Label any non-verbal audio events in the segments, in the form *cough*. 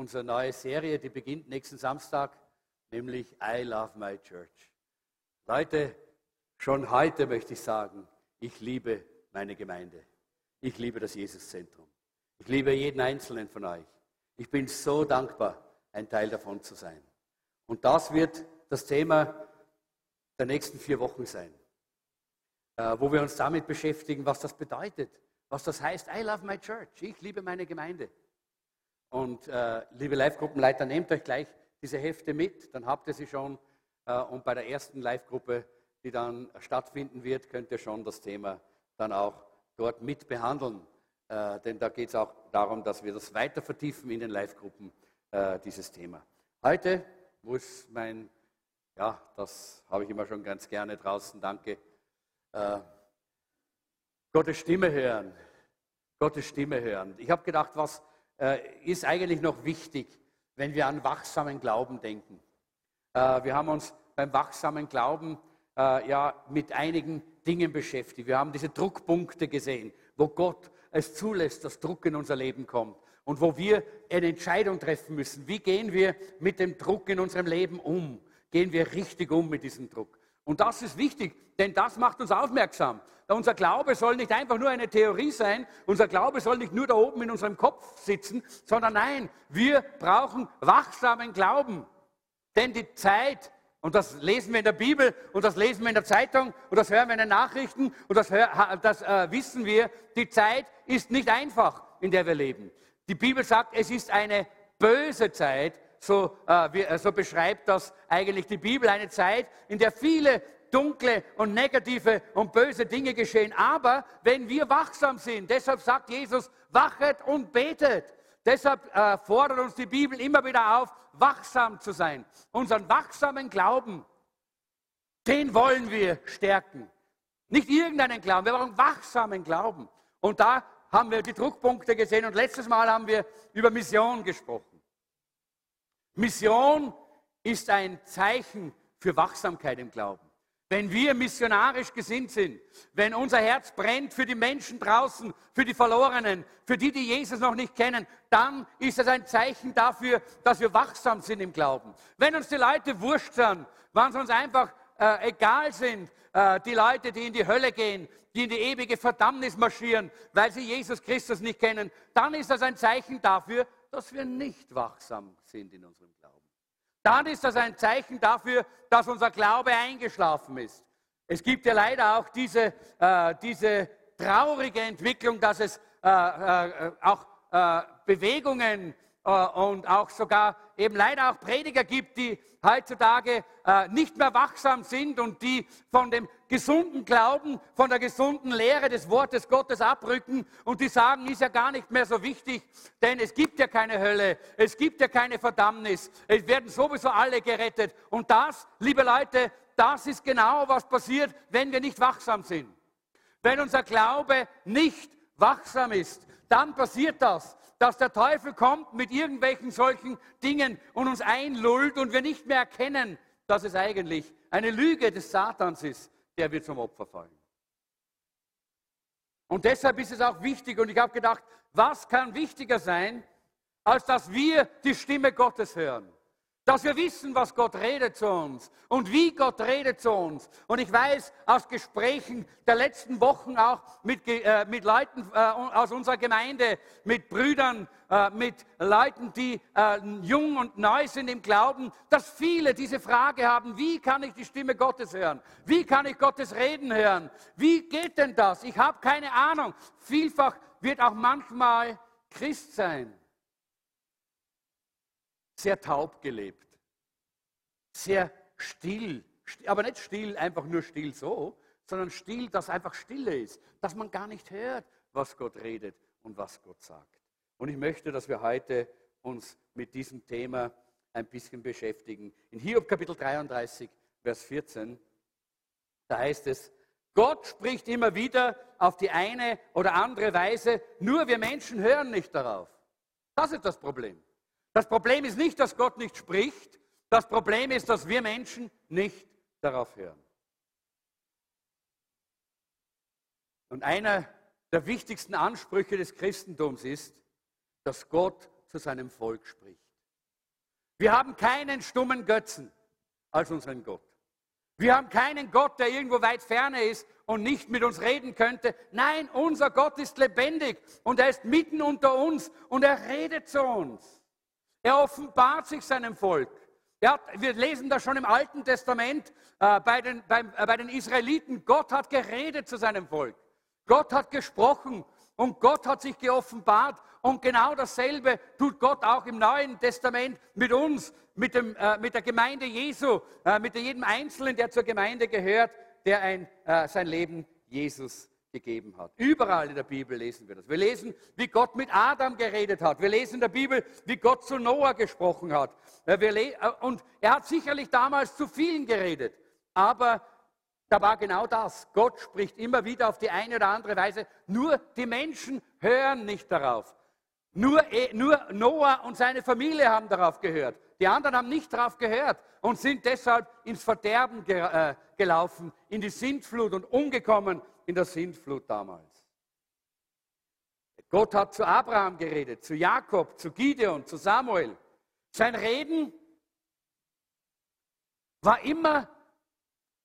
unsere neue Serie, die beginnt nächsten Samstag, nämlich I Love My Church. Leute, schon heute möchte ich sagen, ich liebe meine Gemeinde. Ich liebe das Jesuszentrum. Ich liebe jeden einzelnen von euch. Ich bin so dankbar, ein Teil davon zu sein. Und das wird das Thema der nächsten vier Wochen sein, äh, wo wir uns damit beschäftigen, was das bedeutet, was das heißt. I love my church. Ich liebe meine Gemeinde. Und äh, liebe Live-Gruppenleiter, nehmt euch gleich diese Hefte mit, dann habt ihr sie schon. Äh, und bei der ersten Live-Gruppe, die dann stattfinden wird, könnt ihr schon das Thema dann auch dort mit behandeln. Äh, denn da geht es auch darum, dass wir das weiter vertiefen in den Live-Gruppen, äh, dieses Thema. Heute muss mein, ja, das habe ich immer schon ganz gerne draußen, danke, äh, Gottes Stimme hören. Gottes Stimme hören. Ich habe gedacht, was ist eigentlich noch wichtig, wenn wir an wachsamen Glauben denken. Äh, wir haben uns beim wachsamen Glauben äh, ja mit einigen Dingen beschäftigt. Wir haben diese Druckpunkte gesehen, wo Gott es zulässt, dass Druck in unser Leben kommt und wo wir eine Entscheidung treffen müssen. Wie gehen wir mit dem Druck in unserem Leben um? Gehen wir richtig um mit diesem Druck? Und das ist wichtig, denn das macht uns aufmerksam. Unser Glaube soll nicht einfach nur eine Theorie sein, unser Glaube soll nicht nur da oben in unserem Kopf sitzen, sondern nein, wir brauchen wachsamen Glauben. Denn die Zeit, und das lesen wir in der Bibel und das lesen wir in der Zeitung und das hören wir in den Nachrichten und das, das äh, wissen wir, die Zeit ist nicht einfach, in der wir leben. Die Bibel sagt, es ist eine böse Zeit, so, äh, so beschreibt das eigentlich die Bibel, eine Zeit, in der viele dunkle und negative und böse Dinge geschehen. Aber wenn wir wachsam sind, deshalb sagt Jesus, wachet und betet. Deshalb äh, fordert uns die Bibel immer wieder auf, wachsam zu sein. Unseren wachsamen Glauben, den wollen wir stärken. Nicht irgendeinen Glauben, wir brauchen wachsamen Glauben. Und da haben wir die Druckpunkte gesehen und letztes Mal haben wir über Mission gesprochen. Mission ist ein Zeichen für Wachsamkeit im Glauben. Wenn wir missionarisch gesinnt sind, wenn unser Herz brennt für die Menschen draußen, für die Verlorenen, für die, die Jesus noch nicht kennen, dann ist es ein Zeichen dafür, dass wir wachsam sind im Glauben. Wenn uns die Leute wurscht sind, wenn sie uns einfach äh, egal sind, äh, die Leute, die in die Hölle gehen, die in die ewige Verdammnis marschieren, weil sie Jesus Christus nicht kennen, dann ist das ein Zeichen dafür, dass wir nicht wachsam sind in unserem Glauben. Dann ist das ein Zeichen dafür, dass unser Glaube eingeschlafen ist. Es gibt ja leider auch diese, äh, diese traurige Entwicklung, dass es äh, äh, auch äh, Bewegungen äh, und auch sogar eben leider auch Prediger gibt, die heutzutage äh, nicht mehr wachsam sind und die von dem gesunden Glauben, von der gesunden Lehre des Wortes Gottes abrücken und die sagen, ist ja gar nicht mehr so wichtig, denn es gibt ja keine Hölle, es gibt ja keine Verdammnis, es werden sowieso alle gerettet. Und das, liebe Leute, das ist genau, was passiert, wenn wir nicht wachsam sind. Wenn unser Glaube nicht wachsam ist, dann passiert das dass der Teufel kommt mit irgendwelchen solchen Dingen und uns einlullt und wir nicht mehr erkennen, dass es eigentlich eine Lüge des Satans ist, der wir zum Opfer fallen. Und deshalb ist es auch wichtig, und ich habe gedacht, was kann wichtiger sein, als dass wir die Stimme Gottes hören? Dass wir wissen, was Gott redet zu uns und wie Gott redet zu uns. Und ich weiß aus Gesprächen der letzten Wochen auch mit, äh, mit Leuten äh, aus unserer Gemeinde, mit Brüdern, äh, mit Leuten, die äh, jung und neu sind im Glauben, dass viele diese Frage haben, wie kann ich die Stimme Gottes hören? Wie kann ich Gottes Reden hören? Wie geht denn das? Ich habe keine Ahnung. Vielfach wird auch manchmal Christ sein sehr taub gelebt, sehr still, aber nicht still, einfach nur still so, sondern still, dass einfach Stille ist, dass man gar nicht hört, was Gott redet und was Gott sagt. Und ich möchte, dass wir heute uns mit diesem Thema ein bisschen beschäftigen. In Hiob Kapitel 33, Vers 14, da heißt es, Gott spricht immer wieder auf die eine oder andere Weise, nur wir Menschen hören nicht darauf. Das ist das Problem. Das Problem ist nicht, dass Gott nicht spricht. Das Problem ist, dass wir Menschen nicht darauf hören. Und einer der wichtigsten Ansprüche des Christentums ist, dass Gott zu seinem Volk spricht. Wir haben keinen stummen Götzen als unseren Gott. Wir haben keinen Gott, der irgendwo weit ferne ist und nicht mit uns reden könnte. Nein, unser Gott ist lebendig und er ist mitten unter uns und er redet zu uns. Er offenbart sich seinem Volk. Hat, wir lesen das schon im Alten Testament äh, bei, den, beim, äh, bei den Israeliten. Gott hat geredet zu seinem Volk. Gott hat gesprochen und Gott hat sich geoffenbart. Und genau dasselbe tut Gott auch im Neuen Testament mit uns, mit, dem, äh, mit der Gemeinde Jesu, äh, mit jedem Einzelnen, der zur Gemeinde gehört, der ein, äh, sein Leben Jesus gegeben hat. Überall in der Bibel lesen wir das. Wir lesen, wie Gott mit Adam geredet hat. Wir lesen in der Bibel, wie Gott zu Noah gesprochen hat. Äh, und er hat sicherlich damals zu vielen geredet. Aber da war genau das. Gott spricht immer wieder auf die eine oder andere Weise. Nur die Menschen hören nicht darauf. Nur, nur Noah und seine Familie haben darauf gehört. Die anderen haben nicht darauf gehört und sind deshalb ins Verderben äh, gelaufen, in die Sintflut und umgekommen in der Sintflut damals. Gott hat zu Abraham geredet, zu Jakob, zu Gideon, zu Samuel. Sein Reden war immer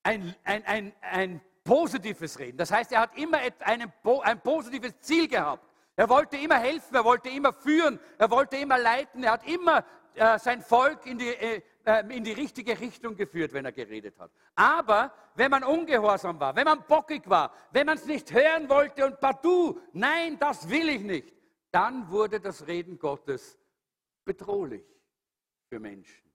ein, ein, ein, ein positives Reden. Das heißt, er hat immer ein, ein positives Ziel gehabt. Er wollte immer helfen, er wollte immer führen, er wollte immer leiten, er hat immer äh, sein Volk in die, äh, in die richtige Richtung geführt, wenn er geredet hat. Aber wenn man ungehorsam war, wenn man bockig war, wenn man es nicht hören wollte und partout, nein, das will ich nicht, dann wurde das Reden Gottes bedrohlich für Menschen.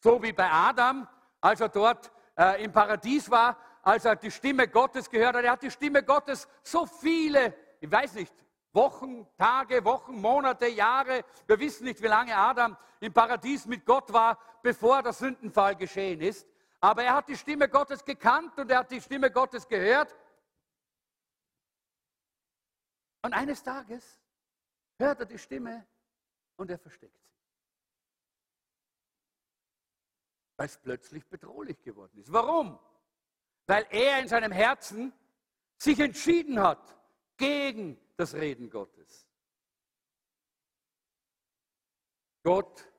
So wie bei Adam, als er dort äh, im Paradies war, als er die Stimme Gottes gehört hat. Er hat die Stimme Gottes so viele, ich weiß nicht, Wochen, Tage, Wochen, Monate, Jahre. Wir wissen nicht, wie lange Adam im Paradies mit Gott war, bevor der Sündenfall geschehen ist. Aber er hat die Stimme Gottes gekannt und er hat die Stimme Gottes gehört. Und eines Tages hört er die Stimme und er versteckt sich. Weil es plötzlich bedrohlich geworden ist. Warum? Weil er in seinem Herzen sich entschieden hat gegen das Reden Gottes. Gott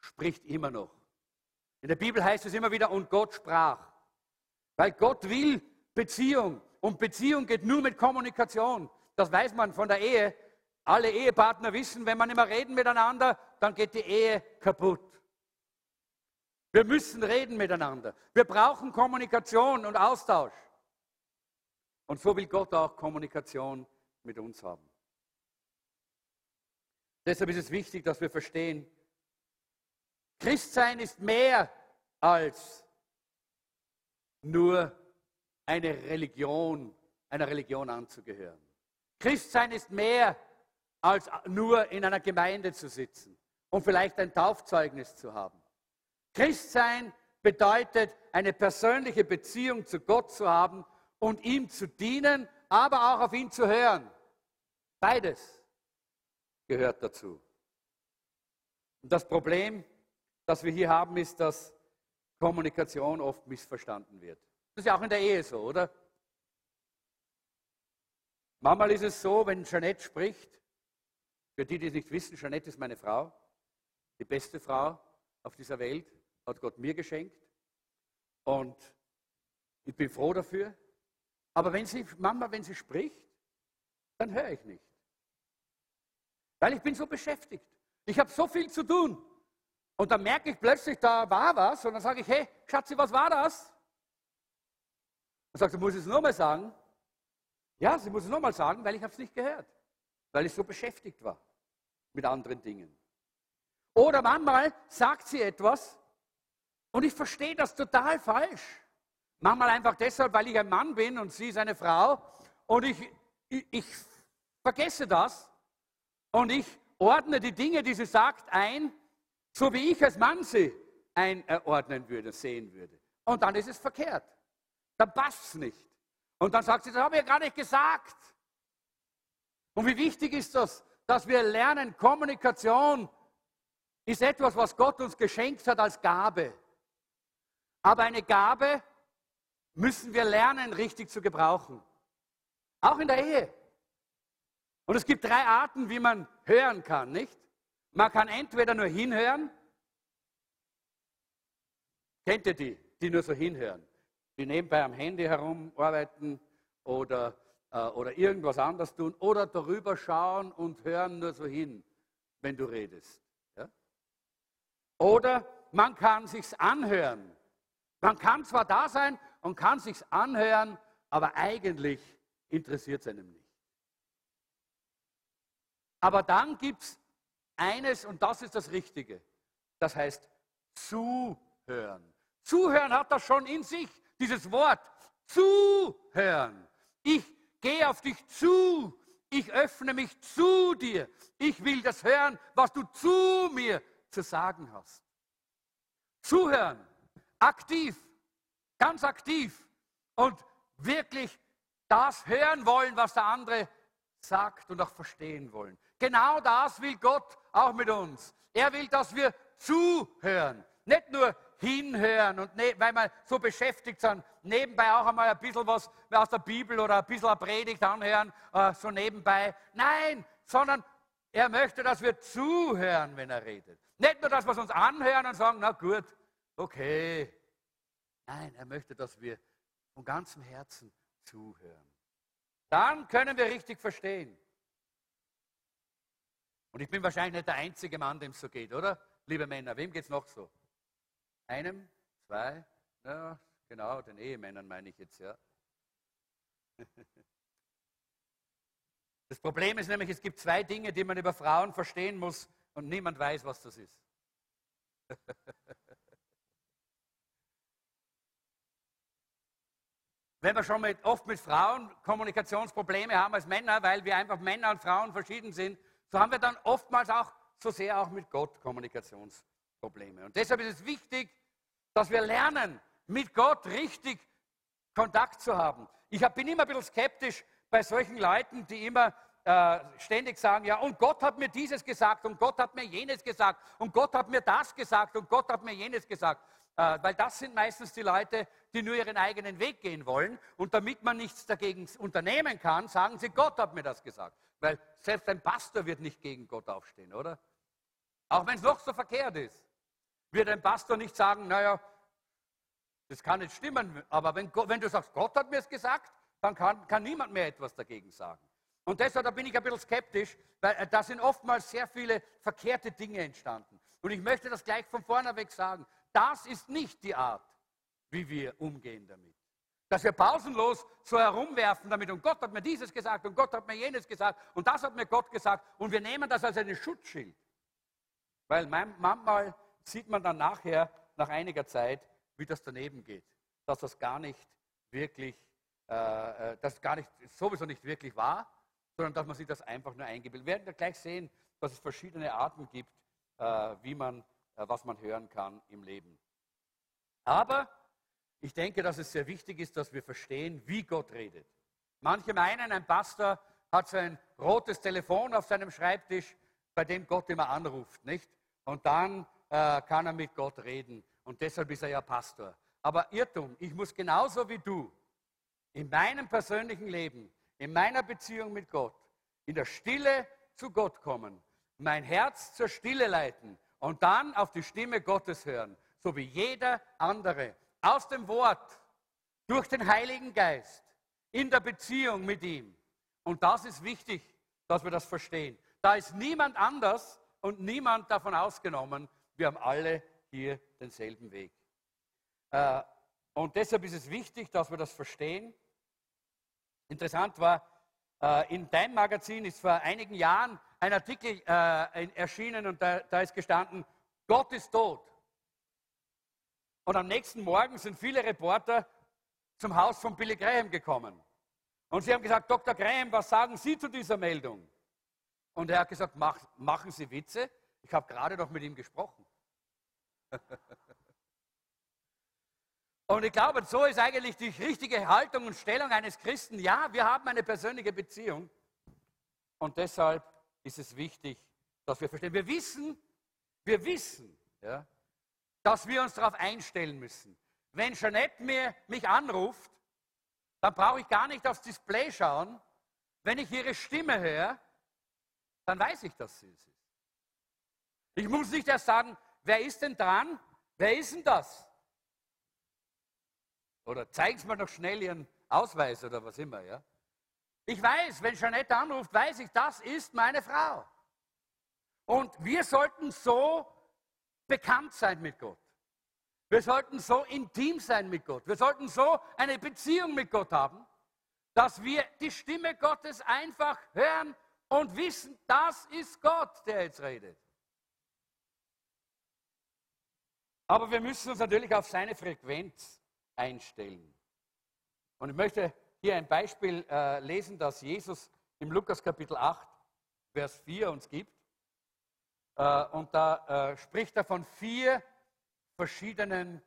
spricht immer noch. In der Bibel heißt es immer wieder, und Gott sprach. Weil Gott will Beziehung. Und Beziehung geht nur mit Kommunikation. Das weiß man von der Ehe. Alle Ehepartner wissen, wenn man immer reden miteinander, dann geht die Ehe kaputt. Wir müssen reden miteinander. Wir brauchen Kommunikation und Austausch. Und so will Gott auch Kommunikation mit uns haben. Deshalb ist es wichtig, dass wir verstehen, Christsein ist mehr als nur eine Religion, einer Religion anzugehören. Christsein ist mehr als nur in einer Gemeinde zu sitzen und vielleicht ein Taufzeugnis zu haben. Christsein bedeutet, eine persönliche Beziehung zu Gott zu haben und ihm zu dienen, aber auch auf ihn zu hören. Beides gehört dazu. Und das Problem, das wir hier haben, ist, dass Kommunikation oft missverstanden wird. Das ist ja auch in der Ehe so, oder? Manchmal ist es so, wenn Jeanette spricht, für die, die es nicht wissen, Jeanette ist meine Frau, die beste Frau auf dieser Welt, hat Gott mir geschenkt. Und ich bin froh dafür. Aber wenn sie, Mama, wenn sie spricht, dann höre ich nicht. Weil ich bin so beschäftigt. Ich habe so viel zu tun. Und dann merke ich plötzlich, da war was. Und dann sage ich, hey, Schatzi, was war das? Und sagt sie, muss ich es nochmal sagen? Ja, sie muss es nochmal sagen, weil ich habe es nicht gehört. Weil ich so beschäftigt war mit anderen Dingen. Oder manchmal sagt sie etwas und ich verstehe das total falsch. Manchmal einfach deshalb, weil ich ein Mann bin und sie ist eine Frau und ich, ich, ich vergesse das und ich ordne die Dinge, die sie sagt, ein, so wie ich als Mann sie einordnen würde, sehen würde. Und dann ist es verkehrt. Dann passt es nicht. Und dann sagt sie, das habe ich ja gar nicht gesagt. Und wie wichtig ist das, dass wir lernen, Kommunikation ist etwas, was Gott uns geschenkt hat als Gabe. Aber eine Gabe müssen wir lernen, richtig zu gebrauchen. Auch in der Ehe. Und es gibt drei Arten, wie man hören kann, nicht? Man kann entweder nur hinhören Kennt ihr die, die nur so hinhören? Die nebenbei am Handy herumarbeiten oder, äh, oder irgendwas anderes tun oder darüber schauen und hören nur so hin, wenn du redest. Ja? Oder man kann sich's anhören. Man kann zwar da sein und kann sich's anhören, aber eigentlich interessiert es einem nicht. Aber dann gibt es eines, und das ist das Richtige. Das heißt zuhören. Zuhören hat das schon in sich, dieses Wort. Zuhören. Ich gehe auf dich zu. Ich öffne mich zu dir. Ich will das hören, was du zu mir zu sagen hast. Zuhören. Aktiv. Ganz aktiv. Und wirklich das hören wollen, was der andere sagt und auch verstehen wollen. Genau das will Gott auch mit uns. Er will, dass wir zuhören, nicht nur hinhören und ne, weil wir so beschäftigt sind, nebenbei auch einmal ein bisschen was aus der Bibel oder ein bisschen eine Predigt anhören, äh, so nebenbei. Nein, sondern er möchte, dass wir zuhören, wenn er redet. Nicht nur, dass wir es uns anhören und sagen, na gut, okay. Nein, er möchte, dass wir von ganzem Herzen zuhören. Dann können wir richtig verstehen. Und ich bin wahrscheinlich nicht der einzige Mann, dem es so geht, oder? Liebe Männer, wem geht es noch so? Einem? Zwei? Ja, genau, den Ehemännern meine ich jetzt, ja. *laughs* Das Problem ist nämlich, es gibt zwei Dinge, die man über Frauen verstehen muss und niemand weiß, was das ist. *laughs* Wenn wir schon mit, oft mit Frauen Kommunikationsprobleme haben als Männer, weil wir einfach Männer und Frauen verschieden sind, so haben wir dann oftmals auch so sehr auch mit Gott Kommunikationsprobleme. Und deshalb ist es wichtig, dass wir lernen, mit Gott richtig Kontakt zu haben. Ich bin immer ein bisschen skeptisch bei solchen Leuten, die immer äh, ständig sagen, ja, und Gott hat mir dieses gesagt und Gott hat mir jenes gesagt und Gott hat mir das gesagt und Gott hat mir jenes gesagt. Äh, weil das sind meistens die Leute, die nur ihren eigenen Weg gehen wollen. Und damit man nichts dagegen unternehmen kann, sagen sie, Gott hat mir das gesagt. Weil selbst ein Pastor wird nicht gegen Gott aufstehen, oder? Auch wenn es noch so verkehrt ist, wird ein Pastor nicht sagen, naja, das kann nicht stimmen. Aber wenn, wenn du sagst, Gott hat mir es gesagt, dann kann, kann niemand mehr etwas dagegen sagen. Und deshalb da bin ich ein bisschen skeptisch, weil äh, da sind oftmals sehr viele verkehrte Dinge entstanden. Und ich möchte das gleich von vorne weg sagen. Das ist nicht die Art, wie wir umgehen damit. Dass wir pausenlos so herumwerfen damit und Gott hat mir dieses gesagt und Gott hat mir jenes gesagt und das hat mir Gott gesagt und wir nehmen das als ein Schutzschild. Weil manchmal sieht man dann nachher, nach einiger Zeit, wie das daneben geht. Dass das gar nicht wirklich, äh, äh das gar nicht, sowieso nicht wirklich war, sondern dass man sich das einfach nur eingebildet. Wir werden ja gleich sehen, dass es verschiedene Arten gibt, äh, wie man was man hören kann im Leben. Aber ich denke, dass es sehr wichtig ist, dass wir verstehen, wie Gott redet. Manche meinen, ein Pastor hat so ein rotes Telefon auf seinem Schreibtisch, bei dem Gott immer anruft, nicht? Und dann äh, kann er mit Gott reden. Und deshalb ist er ja Pastor. Aber Irrtum, ich muss genauso wie du in meinem persönlichen Leben, in meiner Beziehung mit Gott, in der Stille zu Gott kommen, mein Herz zur Stille leiten und dann auf die Stimme Gottes hören, so wie jeder andere, aus dem Wort, durch den Heiligen Geist, in der Beziehung mit ihm. Und das ist wichtig, dass wir das verstehen. Da ist niemand anders und niemand davon ausgenommen. Wir haben alle hier denselben Weg. Äh, und deshalb ist es wichtig, dass wir das verstehen. Interessant war, äh, in deinem Magazin ist vor einigen Jahren ein Artikel äh, erschienen und da, da ist gestanden, Gott ist tot. Und am nächsten Morgen sind viele Reporter zum Haus von Billy Graham gekommen. Und sie haben gesagt, Dr. Graham, was sagen Sie zu dieser Meldung? Und er hat gesagt, Mach, machen Sie Witze? Ich habe gerade noch mit ihm gesprochen. *laughs* und ich glaube, so ist eigentlich die richtige Haltung und Stellung eines Christen. Ja, wir haben eine persönliche Beziehung. Und deshalb ist es wichtig, dass wir verstehen. Wir wissen, wir wissen, ja, dass wir uns darauf einstellen müssen. Wenn Jeanette mir, mich anruft, dann brauche ich gar nicht aufs Display schauen. Wenn ich ihre Stimme höre, dann weiß ich, dass sie es ist. Ich muss nicht erst sagen, wer ist denn dran? Wer ist denn das? Oder zeigen Sie mir noch schnell Ihren Ausweis oder was immer, ja. Ich weiß, wenn Jeanette anruft, weiß ich, das ist meine Frau. Und wir sollten so bekannt sein mit Gott. Wir sollten so intim sein mit Gott. Wir sollten so eine Beziehung mit Gott haben, dass wir die Stimme Gottes einfach hören und wissen, das ist Gott, der jetzt redet. Aber wir müssen uns natürlich auf seine Frequenz einstellen. Und ich möchte hier ein Beispiel äh, lesen, das Jesus im Lukas Kapitel 8, Vers 4 uns gibt. Äh, und da äh, spricht er von vier verschiedenen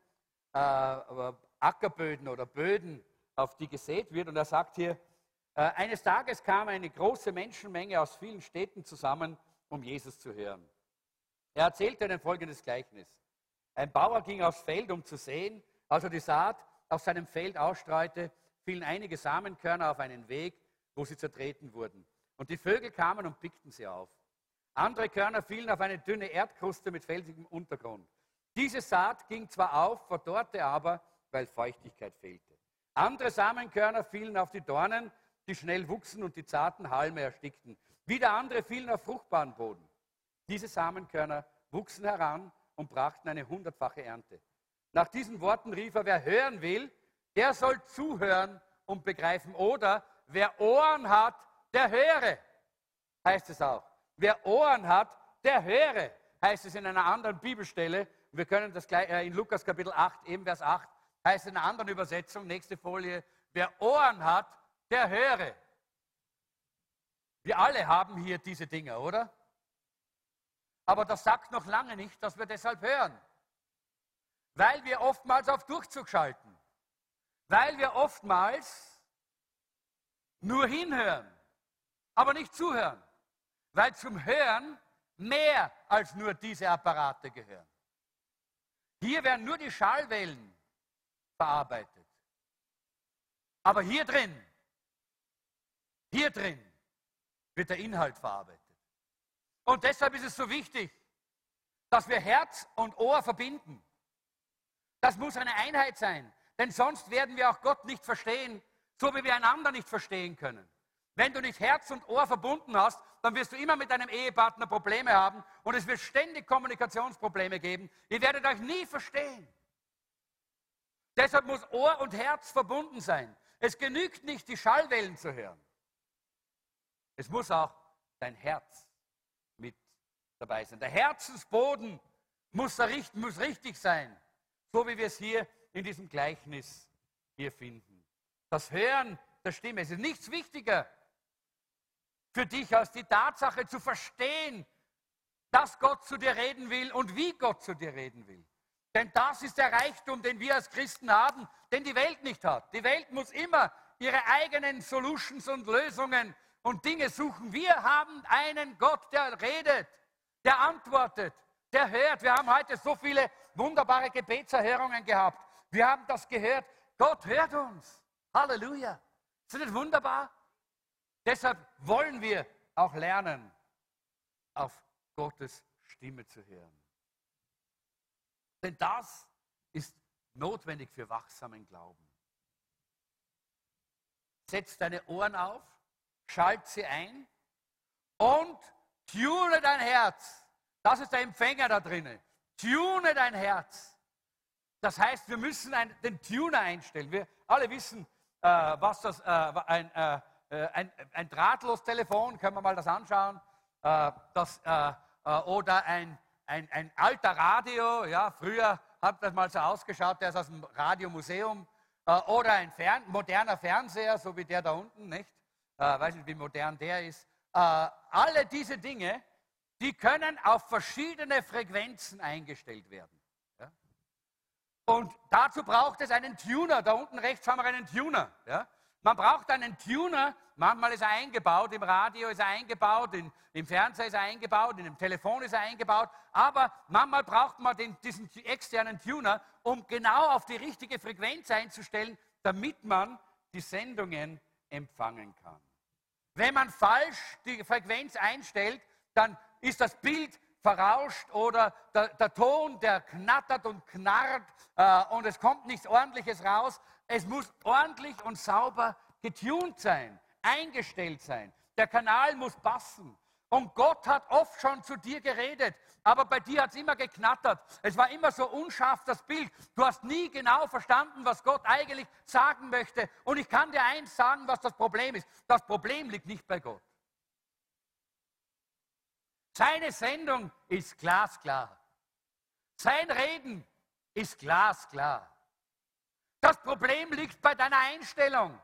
Ackerböden oder Böden, auf die gesät wird. Und er sagt hier, eines Tages kam eine große Menschenmenge aus vielen Städten zusammen, um Jesus zu hören. Er erzählte ihnen folgendes Gleichnis. Ein Bauer ging aufs Feld, um zu sehen. Als er die Saat auf seinem Feld ausstreute, fielen einige Samenkörner auf einen Weg, wo sie zertreten wurden. Und die Vögel kamen und pickten sie auf. Andere Körner fielen auf eine dünne Erdkruste mit felsigem Untergrund. Diese Saat ging zwar auf, verdorrte aber, weil Feuchtigkeit fehlte. Andere Samenkörner fielen auf die Dornen, die schnell wuchsen und die zarten Halme erstickten. Wieder andere fielen auf fruchtbaren Boden. Diese Samenkörner wuchsen heran und brachten eine hundertfache Ernte. Nach diesen Worten rief er, wer hören will, der soll zuhören und begreifen. Oder wer Ohren hat, der höre, heißt es auch. Wer Ohren hat, der höre, heißt es in einer anderen Bibelstelle. Wir können das gleich äh, in Lukas Kapitel 8, eben Vers 8, heißt in einer anderen Übersetzung, nächste Folie, wer Ohren hat, der höre. Wir alle haben hier diese Dinge, oder? Aber das sagt noch lange nicht, dass wir deshalb hören. Weil wir oftmals auf Durchzug schalten. Weil wir oftmals nur hinhören, aber nicht zuhören. Weil zum Hören mehr als nur diese Apparate gehören. Hier werden nur die Schallwellen verarbeitet. Aber hier drin, hier drin wird der Inhalt verarbeitet. Und deshalb ist es so wichtig, dass wir Herz und Ohr verbinden. Das muss eine Einheit sein, denn sonst werden wir auch Gott nicht verstehen, so wie wir einander nicht verstehen können. Wenn du nicht Herz und Ohr verbunden hast, dann wirst du immer mit deinem Ehepartner Probleme haben und es wird ständig Kommunikationsprobleme geben. Ihr werdet euch nie verstehen. Deshalb muss Ohr und Herz verbunden sein. Es genügt nicht, die Schallwellen zu hören. Es muss auch dein Herz mit dabei sein. Der Herzensboden muss, muss richtig sein, so wie wir es hier in diesem Gleichnis hier finden. Das Hören der Stimme. Es ist nichts wichtiger für dich als die Tatsache zu verstehen, dass Gott zu dir reden will und wie Gott zu dir reden will. Denn das ist der Reichtum, den wir als Christen haben, den die Welt nicht hat. Die Welt muss immer ihre eigenen Solutions und Lösungen und Dinge suchen. Wir haben einen Gott, der redet, der antwortet, der hört. Wir haben heute so viele wunderbare Gebetserhörungen gehabt. Wir haben das gehört. Gott hört uns. Halleluja. Ist das wunderbar? Deshalb wollen wir auch lernen, auf Gottes Stimme zu hören. Denn das ist notwendig für wachsamen Glauben. Setz deine Ohren auf, schalt sie ein und tune dein Herz. Das ist der Empfänger da drinnen. Tune dein Herz. Das heißt, wir müssen einen, den Tuner einstellen. Wir alle wissen, äh, was das äh, ein, äh, äh, ein, ein drahtlos Telefon, können wir mal das anschauen. Äh, das, äh, oder ein, ein, ein alter Radio, ja, früher hat das mal so ausgeschaut, der ist aus dem Radiomuseum. oder ein Fern moderner Fernseher, so wie der da unten, nicht? Weiß nicht, wie modern der ist. Alle diese Dinge, die können auf verschiedene Frequenzen eingestellt werden. Und dazu braucht es einen Tuner. Da unten rechts haben wir einen Tuner. Ja? Man braucht einen Tuner. Manchmal ist er eingebaut, im Radio ist er eingebaut, in, im Fernseher ist er eingebaut, in dem Telefon ist er eingebaut. Aber manchmal braucht man den, diesen externen Tuner, um genau auf die richtige Frequenz einzustellen, damit man die Sendungen empfangen kann. Wenn man falsch die Frequenz einstellt, dann ist das Bild verrauscht oder der, der Ton, der knattert und knarrt äh, und es kommt nichts Ordentliches raus. es muss ordentlich und sauber getuned sein, eingestellt sein. Der Kanal muss passen. Und Gott hat oft schon zu dir geredet, aber bei dir hat es immer geknattert. Es war immer so unscharf das Bild. Du hast nie genau verstanden, was Gott eigentlich sagen möchte. Und ich kann dir eins sagen, was das Problem ist. Das Problem liegt nicht bei Gott. Seine Sendung ist glasklar. Sein Reden ist glasklar. Das Problem liegt bei deiner Einstellung.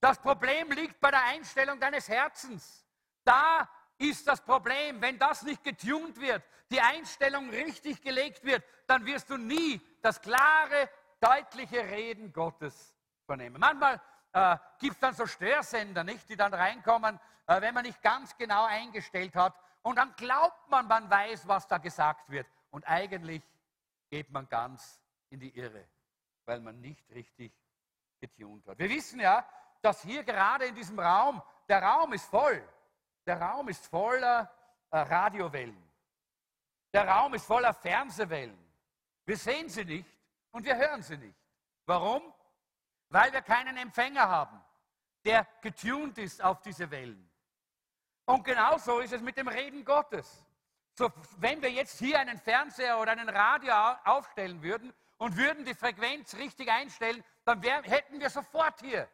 Das Problem liegt bei der Einstellung deines Herzens. Da ist das Problem. Wenn das nicht getunt wird, die Einstellung richtig gelegt wird, dann wirst du nie das klare, deutliche Reden Gottes vernehmen. Manchmal äh, gibt es dann so Störsender, nicht, die dann reinkommen, äh, wenn man nicht ganz genau eingestellt hat. Und dann glaubt man, man weiß, was da gesagt wird. Und eigentlich geht man ganz in die Irre, weil man nicht richtig getunt hat. Wir wissen ja, dass hier gerade in diesem Raum, der Raum ist voll. Der Raum ist voller äh, Radiowellen. Der Raum ist voller Fernsehwellen. Wir sehen sie nicht und wir hören sie nicht. Warum? Weil wir keinen Empfänger haben, der getuned ist auf diese Wellen. Und genauso ist es mit dem Reden Gottes. So, wenn wir jetzt hier einen Fernseher oder einen Radio aufstellen würden und würden die Frequenz richtig einstellen, dann wär, hätten wir sofort hier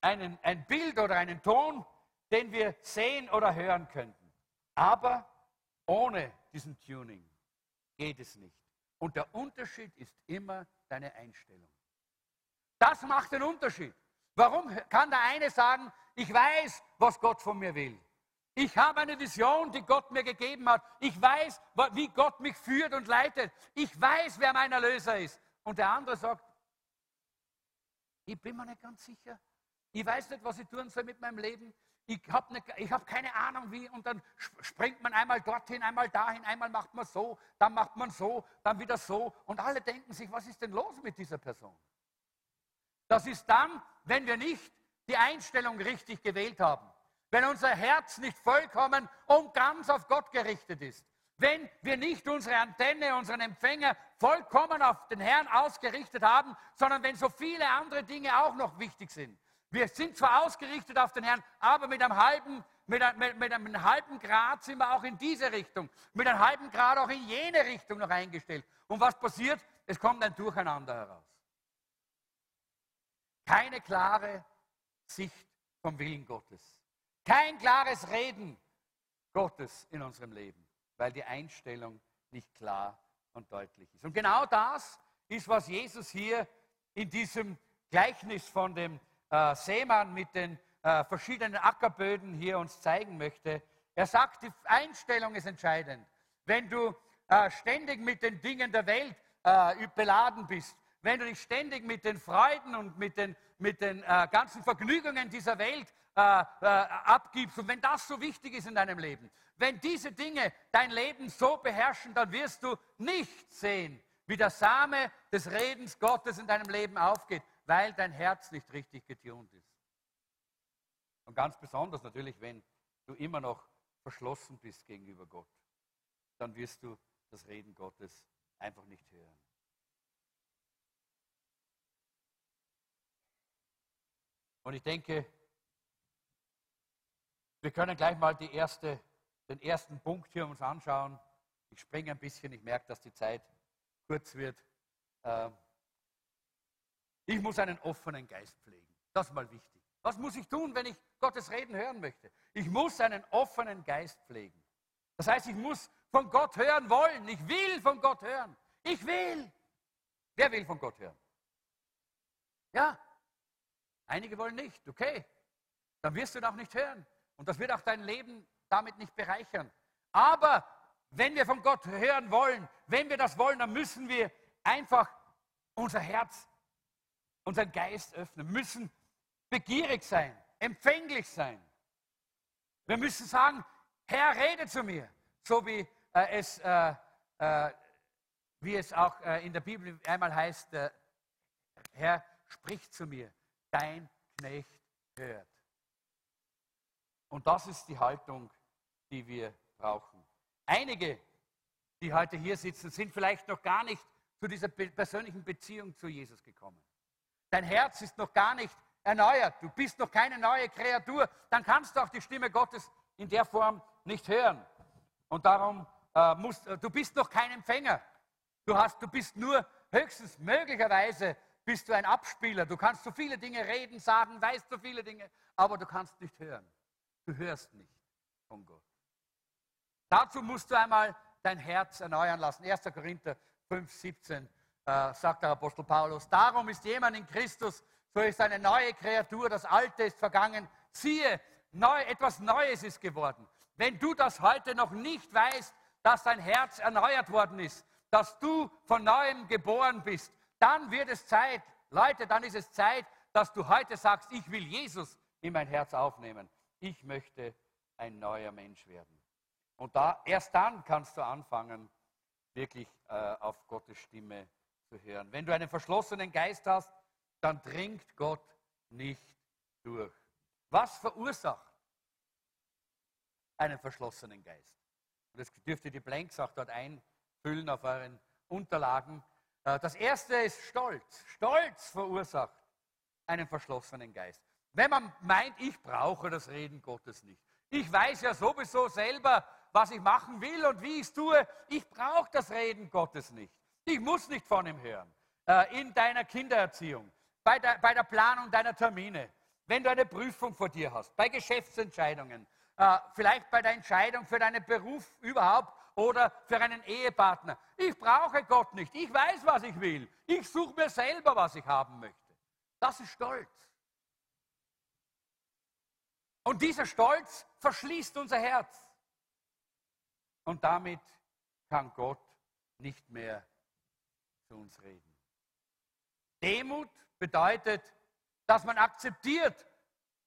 einen, ein Bild oder einen Ton, den wir sehen oder hören könnten. Aber ohne diesen Tuning geht es nicht. Und der Unterschied ist immer deine Einstellung. Das macht den Unterschied. Warum kann der eine sagen, ich weiß, was Gott von mir will. Ich habe eine Vision, die Gott mir gegeben hat. Ich weiß, wie Gott mich führt und leitet. Ich weiß, wer mein Erlöser ist. Und der andere sagt, ich bin mir nicht ganz sicher. Ich weiß nicht, was ich tun soll mit meinem Leben ich habe hab keine Ahnung wie, und dann springt man einmal dorthin, einmal dahin, einmal macht man so, dann macht man so, dann wieder so. Und alle denken sich, was ist denn los mit dieser Person? Das ist dann, wenn wir nicht die Einstellung richtig gewählt haben, wenn unser Herz nicht vollkommen und ganz auf Gott gerichtet ist, wenn wir nicht unsere Antenne, unseren Empfänger vollkommen auf den Herrn ausgerichtet haben, sondern wenn so viele andere Dinge auch noch wichtig sind. Wir sind zwar ausgerichtet auf den Herrn, aber mit einem halben, mit mit, mit einem halben Grad sind wir auch in diese Richtung, mit einem halben Grad auch in jene Richtung noch eingestellt. Und was passiert? Es kommt ein Durcheinander heraus. Keine klare Sicht vom Willen Gottes. Kein klares Reden Gottes in unserem Leben, weil die Einstellung nicht klar und deutlich ist. Und genau das ist, was Jesus hier in diesem Gleichnis von dem äh, Seemann mit den äh, verschiedenen Ackerböden hier uns zeigen möchte. Er sagt, die Einstellung ist entscheidend. Wenn du äh, ständig mit den Dingen der Welt äh, beladen bist, wenn du dich ständig mit den Freuden und mit den, mit den äh, ganzen Vergnügungen dieser Welt äh, abgibst und wenn das so wichtig ist in deinem Leben, wenn diese Dinge dein Leben so beherrschen, dann wirst du nicht sehen, wie der Same des Redens Gottes in deinem Leben aufgeht weil dein Herz nicht richtig getunt ist. Und ganz besonders natürlich, wenn du immer noch verschlossen bist gegenüber Gott, dann wirst du das Reden Gottes einfach nicht hören. Und ich denke, wir können gleich mal erste, den ersten Punkt hier uns anschauen. Ich springe ein bisschen, ich merke, dass die Zeit kurz wird. Ähm, ich muss einen offenen Geist pflegen. Das ist mal wichtig. Was muss ich tun, wenn ich Gottes Reden hören möchte? Ich muss einen offenen Geist pflegen. Das heißt, ich muss von Gott hören wollen. Ich will von Gott hören. Ich will. Wer will von Gott hören? Ja. Einige wollen nicht. Okay. Dann wirst du ihn auch nicht hören. Und das wird auch dein Leben damit nicht bereichern. Aber wenn wir von Gott hören wollen, wenn wir das wollen, dann müssen wir einfach unser Herz unseren Geist öffnen, müssen begierig sein, empfänglich sein. Wir müssen sagen, Herr, rede zu mir, so wie äh, es, äh, äh, wie es auch äh, in der Bibel einmal heißt, äh, Herr, sprich zu mir, dein Knecht hört. Und das ist die Haltung, die wir brauchen. Einige, die heute hier sitzen, sind vielleicht noch gar nicht zu dieser persönlichen Beziehung zu Jesus gekommen. dein Herz ist noch gar nicht erneuert, du bist noch keine neue Kreatur, dann kannst du auch die Stimme Gottes in der Form nicht hören. Und darum äh, musst äh, du bist noch kein Empfänger. Du, hast, du bist nur höchstens möglicherweise bist du ein Abspieler. Du kannst so viele Dinge reden, sagen, weißt so viele Dinge, aber du kannst nicht hören. Du hörst nicht von Gott. Dazu musst du einmal dein Herz erneuern lassen. 1. Korinther 5, 17 äh, sagt der Apostel Paulus. Darum ist jemand in Christus, so ist eine neue Kreatur, das Alte ist vergangen. Siehe, neu, etwas Neues ist geworden. Wenn du das heute noch nicht weißt, dass dein Herz erneuert worden ist, dass du von neuem geboren bist, dann wird es Zeit, Leute, dann ist es Zeit, dass du heute sagst, ich will Jesus in mein Herz aufnehmen. Ich möchte ein neuer Mensch werden. Und da, erst dann kannst du anfangen, wirklich äh, auf Gottes Stimme zu hören. Wenn du einen verschlossenen Geist hast, dann dringt Gott nicht durch. Was verursacht einen verschlossenen Geist? Und das dürft ihr die Blanks auch dort einfüllen auf euren Unterlagen. Äh, das erste ist Stolz. Stolz verursacht einen verschlossenen Geist. Wenn man meint, ich brauche das Reden Gottes nicht. Ich weiß ja sowieso selber, was ich machen will und wie ich es tue. Ich brauche das Reden Gottes nicht. Ich muss nicht von ihm hören. Äh, in deiner Kindererziehung, bei der, bei der Planung deiner Termine, wenn du eine Prüfung vor dir hast, bei Geschäftsentscheidungen, äh, vielleicht bei der Entscheidung für deinen Beruf überhaupt oder für einen Ehepartner. Ich brauche Gott nicht. Ich weiß, was ich will. Ich suche mir selber, was ich haben möchte. Das ist Stolz. Und dieser Stolz verschließt unser Herz. Und damit kann Gott nicht mehr zu uns reden. Demut bedeutet, dass man akzeptiert,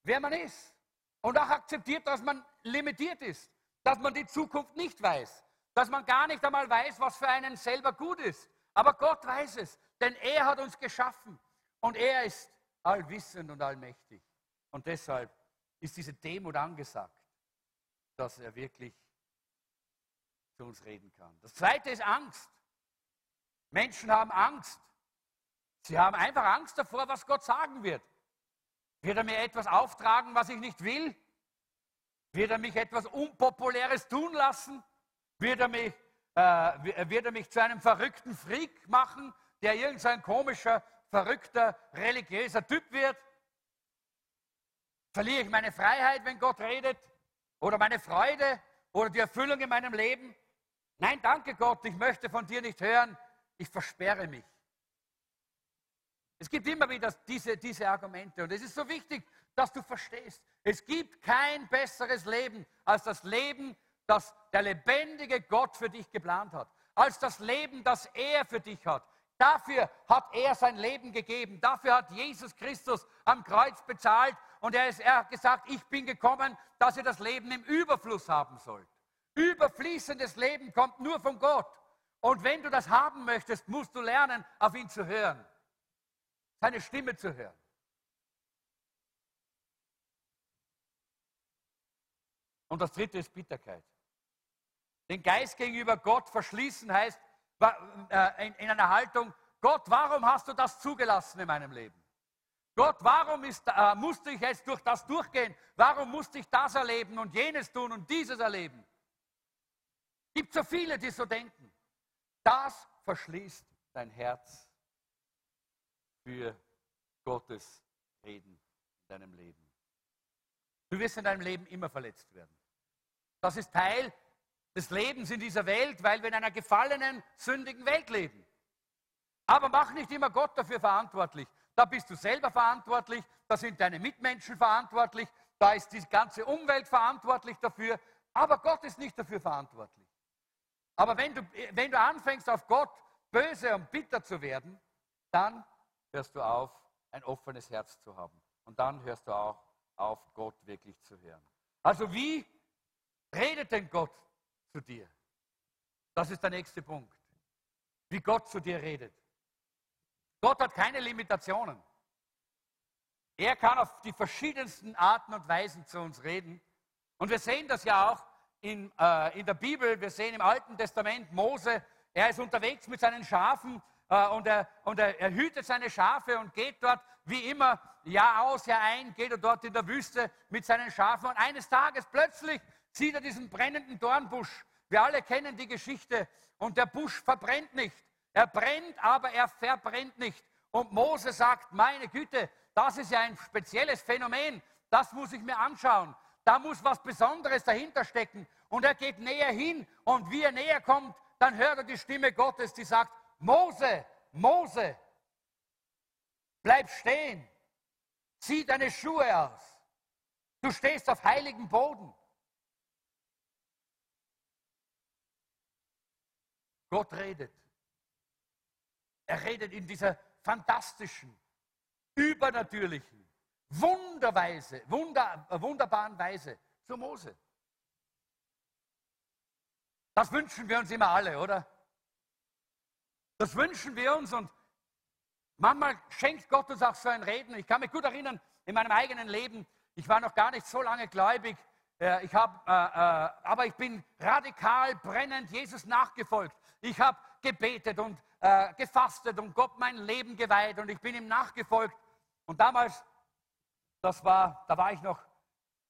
wer man ist. Und auch akzeptiert, dass man limitiert ist, dass man die Zukunft nicht weiß, dass man gar nicht einmal weiß, was für einen selber gut ist. Aber Gott weiß es, denn er hat uns geschaffen und er ist allwissend und allmächtig. Und deshalb ist diese Demut angesagt, dass er wirklich zu uns reden kann. Das zweite ist Angst. Menschen haben Angst. Sie haben einfach Angst davor, was Gott sagen wird. Wird er mir etwas auftragen, was ich nicht will? Wird er mich etwas Unpopuläres tun lassen? Wird er mich, äh, wird er mich zu einem verrückten Freak machen, der irgendein komischer, verrückter, religiöser Typ wird? Verliere ich meine Freiheit, wenn Gott redet? Oder meine Freude? Oder die Erfüllung in meinem Leben? Nein, danke Gott, ich möchte von dir nicht hören. Ich versperre mich. Es gibt immer wieder diese, diese Argumente und es ist so wichtig, dass du verstehst, es gibt kein besseres Leben als das Leben, das der lebendige Gott für dich geplant hat, als das Leben, das er für dich hat. Dafür hat er sein Leben gegeben, dafür hat Jesus Christus am Kreuz bezahlt und er, ist, er hat gesagt, ich bin gekommen, dass ihr das Leben im Überfluss haben sollt. Überfließendes Leben kommt nur von Gott. Und wenn du das haben möchtest, musst du lernen, auf ihn zu hören seine Stimme zu hören. Und das dritte ist Bitterkeit. Den Geist gegenüber Gott verschließen heißt äh, in einer Haltung, Gott, warum hast du das zugelassen in meinem Leben? Gott, warum ist, äh, musste ich jetzt durch das durchgehen? Warum musste ich das erleben und jenes tun und dieses erleben? Es gibt so viele, die so denken. Das verschließt dein Herz für Gottes Reden in deinem Leben. Du wirst in deinem Leben immer verletzt werden. Das ist Teil des Lebens in dieser Welt, weil wir in einer gefallenen, sündigen Welt leben. Aber mach nicht immer Gott dafür verantwortlich. Da bist du selber verantwortlich, da sind deine Mitmenschen verantwortlich, da ist die ganze Umwelt verantwortlich dafür, aber Gott ist nicht dafür verantwortlich. Aber wenn du, wenn du anfängst, auf Gott böse und bitter zu werden, dann hörst du auf, ein offenes Herz zu haben. Und dann hörst du auch auf, Gott wirklich zu hören. Also wie redet denn Gott zu dir? Das ist der nächste Punkt. Wie Gott zu dir redet. Gott hat keine Limitationen. Er kann auf die verschiedensten Arten und Weisen zu uns reden. Und wir sehen das ja auch in, äh, in der Bibel. Wir sehen im Alten Testament Mose, er ist unterwegs mit seinen Schafen äh, und, er, und er, er hütet seine Schafe und geht dort wie immer Jahr aus, Jahr ein, geht er dort in der Wüste mit seinen Schafen und eines Tages plötzlich sieht er diesen brennenden Dornbusch. Wir alle kennen die Geschichte und der Busch verbrennt nicht. Er brennt, aber er verbrennt nicht. Und Mose sagt, meine Güte, das ist ja ein spezielles Phänomen, das muss ich mir anschauen. Da muss was Besonderes dahinter stecken. Und er geht näher hin und wie er näher kommt, dann hört er die Stimme Gottes, die sagt, Mose, Mose, bleib stehen, zieh deine Schuhe aus. Du stehst auf heiligem Boden. Gott redet. Er redet in dieser fantastischen, übernatürlichen, wunderweise, wunder, wunderbaren Weise zu Mose. Das wünschen wir uns immer alle, oder? Das wünschen wir uns und manchmal schenkt Gott uns auch so ein Reden. Ich kann mich gut erinnern, in meinem eigenen Leben, ich war noch gar nicht so lange gläubig, äh, ich hab, äh, äh, aber ich bin radikal, brennend Jesus nachgefolgt. Ich habe gebetet und äh, gefastet und Gott mein Leben geweiht und ich bin ihm nachgefolgt. Und damals, das war, da war ich noch,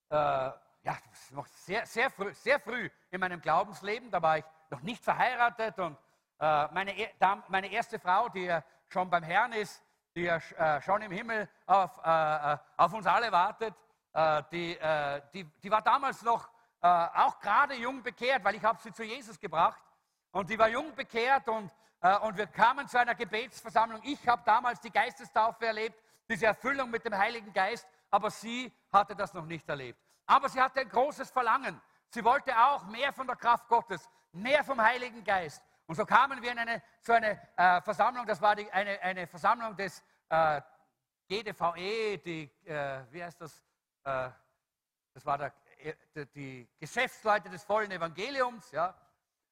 äh, ja, noch sehr, sehr, früh, sehr früh in meinem Glaubensleben. Da war ich noch nicht verheiratet und äh, meine, meine erste Frau, die ja schon beim Herrn ist, die ja äh, schon im Himmel auf, äh, auf uns alle wartet, die, die, die war damals noch auch gerade jung bekehrt, weil ich habe sie zu Jesus gebracht. Und die war jung bekehrt und, und wir kamen zu einer Gebetsversammlung. Ich habe damals die Geistestaufe erlebt, diese Erfüllung mit dem Heiligen Geist, aber sie hatte das noch nicht erlebt. Aber sie hatte ein großes Verlangen. Sie wollte auch mehr von der Kraft Gottes, mehr vom Heiligen Geist. Und so kamen wir in eine, so eine äh, Versammlung, das war die, eine, eine Versammlung des äh, GDVE, die, äh, wie heißt das? Äh, das war der, äh, die, Geschäftsleute des vollen Evangeliums. Ja?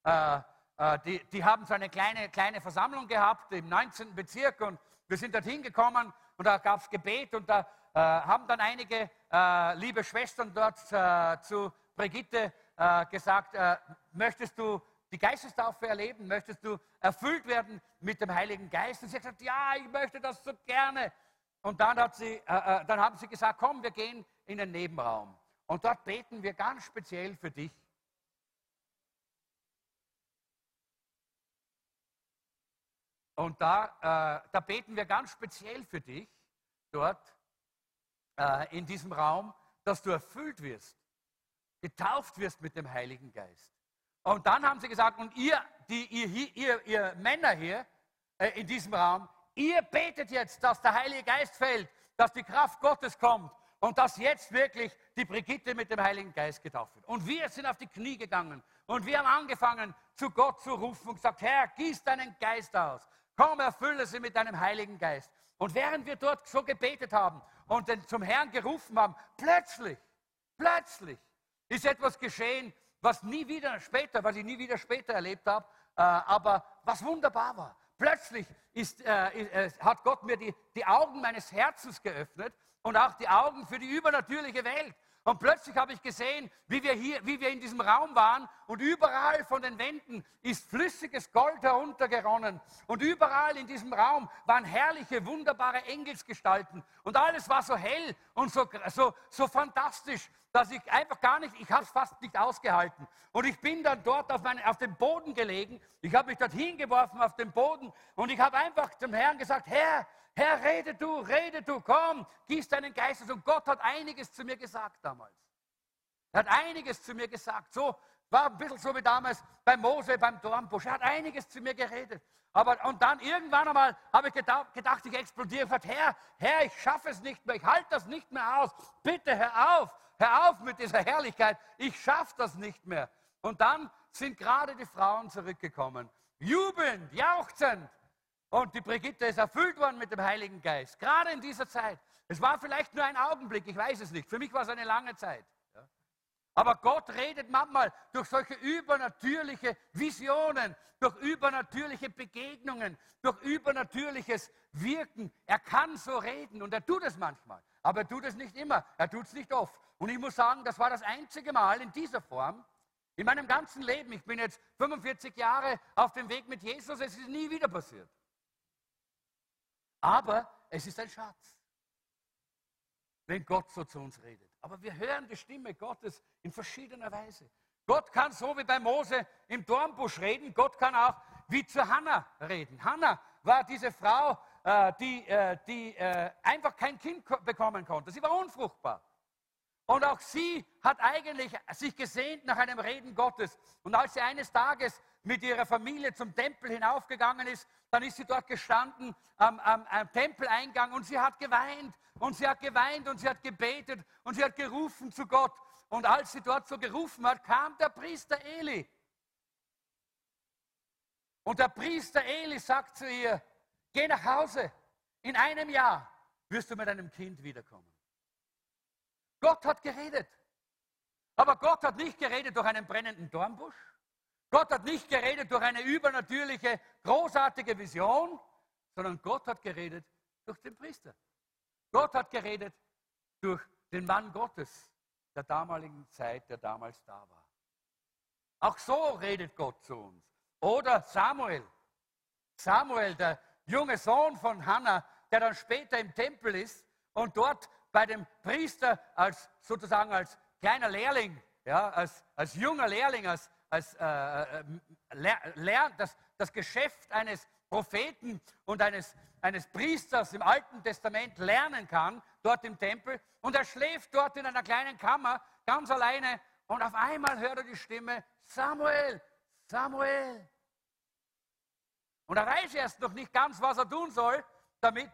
Äh, die, die, haben so eine kleine, kleine Versammlung gehabt im 19. Bezirk und wir sind dorthin gekommen und da gab es Gebet und da haben dann einige liebe Schwestern dort zu Brigitte gesagt, möchtest du die Geistestaufe erleben? Möchtest du erfüllt werden mit dem Heiligen Geist? Und sie hat gesagt, ja, ich möchte das so gerne. Und dann, sie, äh, dann haben sie gesagt, komm, wir gehen in den Nebenraum. Und dort beten wir ganz speziell für dich. Und da, äh, da beten wir ganz speziell für dich, dort äh, in diesem Raum, dass du erfüllt wirst, getauft wirst mit dem Heiligen Geist. Und dann haben sie gesagt, und ihr, die, ihr, ihr, ihr Männer hier äh, in diesem Raum, ihr betet jetzt, dass der Heilige Geist fällt, dass die Kraft Gottes kommt und dass jetzt wirklich die Brigitte mit dem Heiligen Geist getauft wird. Und wir sind auf die Knie gegangen und wir haben angefangen, zu Gott zu rufen und gesagt, Herr, gieß deinen Geist aus. Komm, erfülle sie mit deinem Heiligen Geist. Und während wir dort so gebetet haben und zum Herrn gerufen haben, plötzlich, plötzlich ist etwas geschehen, was nie wieder später, was ich nie wieder später erlebt habe, äh, aber was wunderbar war. Plötzlich ist, äh, äh, hat Gott mir die, die Augen meines Herzens geöffnet und auch die Augen für die übernatürliche Welt. Und plötzlich habe ich gesehen, wie wir hier, wie wir in diesem Raum waren und überall von den Wänden ist flüssiges Gold heruntergeronnen. Und überall in diesem Raum waren herrliche, wunderbare Engelsgestalten. Und alles war so hell und so, so, so fantastisch, dass ich einfach gar nicht, ich habe es fast nicht ausgehalten. Und ich bin dann dort auf, meine, auf dem Boden gelegen. Ich habe mich dort hingeworfen auf den Boden und ich habe einfach zum Herrn gesagt, Herr, Herr, rede du, rede du, komm, gieß deinen Geist aus. Und Gott hat einiges zu mir gesagt damals. Er hat einiges zu mir gesagt. So war ein bisschen so wie damals bei Mose beim Dornbusch. Er hat einiges zu mir geredet. Aber, und dann irgendwann einmal habe ich gedacht, ich explodiere. Ich gesagt, Herr, Herr, ich schaffe es nicht mehr. Ich halte das nicht mehr aus. Bitte hör auf. Hör auf mit dieser Herrlichkeit. Ich schaffe das nicht mehr. Und dann sind gerade die Frauen zurückgekommen. Jubelnd, jauchzend. Und die Brigitte ist erfüllt worden mit dem Heiligen Geist. Gerade in dieser Zeit. Es war vielleicht nur ein Augenblick, ich weiß es nicht. Für mich war es eine lange Zeit. Aber Gott redet manchmal durch solche übernatürliche Visionen, durch übernatürliche Begegnungen, durch übernatürliches Wirken. Er kann so reden und er tut es manchmal. Aber er tut es nicht immer. Er tut es nicht oft. Und ich muss sagen, das war das einzige Mal in dieser Form in meinem ganzen Leben. Ich bin jetzt 45 Jahre auf dem Weg mit Jesus. Es ist nie wieder passiert. Aber es ist ein Schatz, wenn Gott so zu uns redet. Aber wir hören die Stimme Gottes in verschiedener Weise. Gott kann so wie bei Mose im Dornbusch reden, Gott kann auch wie zu Hannah reden. Hannah war diese Frau, äh, die, äh, die äh, einfach kein Kind bekommen konnte. Sie war unfruchtbar. Und auch sie hat eigentlich sich gesehnt nach einem Reden Gottes. Und als sie eines Tages mit ihrer Familie zum Tempel hinaufgegangen ist, dann ist sie dort gestanden am, am, am, Tempeleingang und sie hat geweint und sie hat geweint und sie hat gebetet und sie hat gerufen zu Gott. Und als sie dort so gerufen hat, kam der Priester Eli. Und der Priester Eli sagt zu ihr, geh nach Hause, in einem Jahr wirst du mit deinem Kind wiederkommen. Gott hat geredet. Aber Gott hat nicht geredet durch einen brennenden Dornbusch. Gott hat nicht geredet durch eine übernatürliche, großartige Vision, sondern Gott hat geredet durch den Priester. Gott hat geredet durch den Mann Gottes der damaligen Zeit, der damals da war. Auch so redet Gott zu uns. Oder Samuel. Samuel, der junge Sohn von Hannah, der dann später im Tempel ist und dort bei dem Priester als sozusagen als kleiner Lehrling, ja, als, als junger Lehrling, als, als äh, äh, lernt das, das Geschäft eines Propheten und eines, eines Priesters im Alten Testament lernen kann, dort im Tempel. Und er schläft dort in einer kleinen Kammer, ganz alleine. Und auf einmal hört er die Stimme, Samuel, Samuel. Und er weiß erst noch nicht ganz, was er tun soll damit.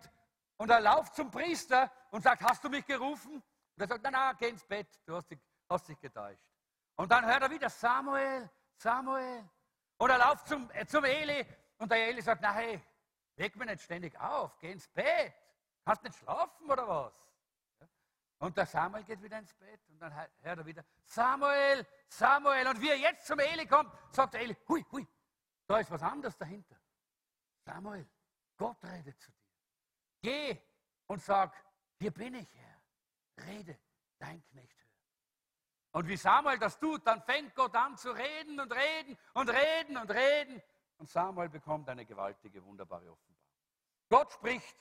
Und er läuft zum Priester und sagt, hast du mich gerufen? Und er sagt, na, na, geh ins Bett, du hast dich, hast dich getäuscht. Und dann hört er wieder, Samuel, Samuel. Und er läuft zum, äh, zum Eli und der Eli sagt, na hey, weck mich nicht ständig auf, geh ins Bett. Kannst nicht schlafen oder was? Und der Samuel geht wieder ins Bett und dann hört er wieder, Samuel, Samuel. Und wie er jetzt zum Eli kommt, sagt der Eli, hui, hui, da ist was anderes dahinter. Samuel, Gott redet zu dir. Geh und sag, hier bin ich, Herr. Rede, dein Knecht hört. Und wie Samuel das tut, dann fängt Gott an zu reden und reden und reden und reden. Und Samuel bekommt eine gewaltige, wunderbare Offenbarung. Gott spricht.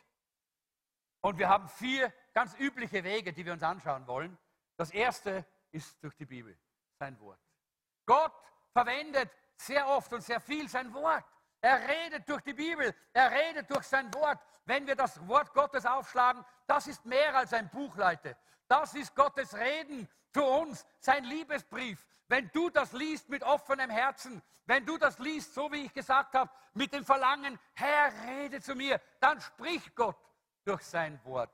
Und wir haben vier ganz übliche Wege, die wir uns anschauen wollen. Das erste ist durch die Bibel, sein Wort. Gott verwendet sehr oft und sehr viel sein Wort. Er redet durch die Bibel, er redet durch sein Wort. Wenn wir das Wort Gottes aufschlagen, das ist mehr als ein Buch, Leute. Das ist Gottes Reden zu uns, sein Liebesbrief. Wenn du das liest mit offenem Herzen, wenn du das liest, so wie ich gesagt habe, mit dem Verlangen, Herr, rede zu mir, dann spricht Gott durch sein Wort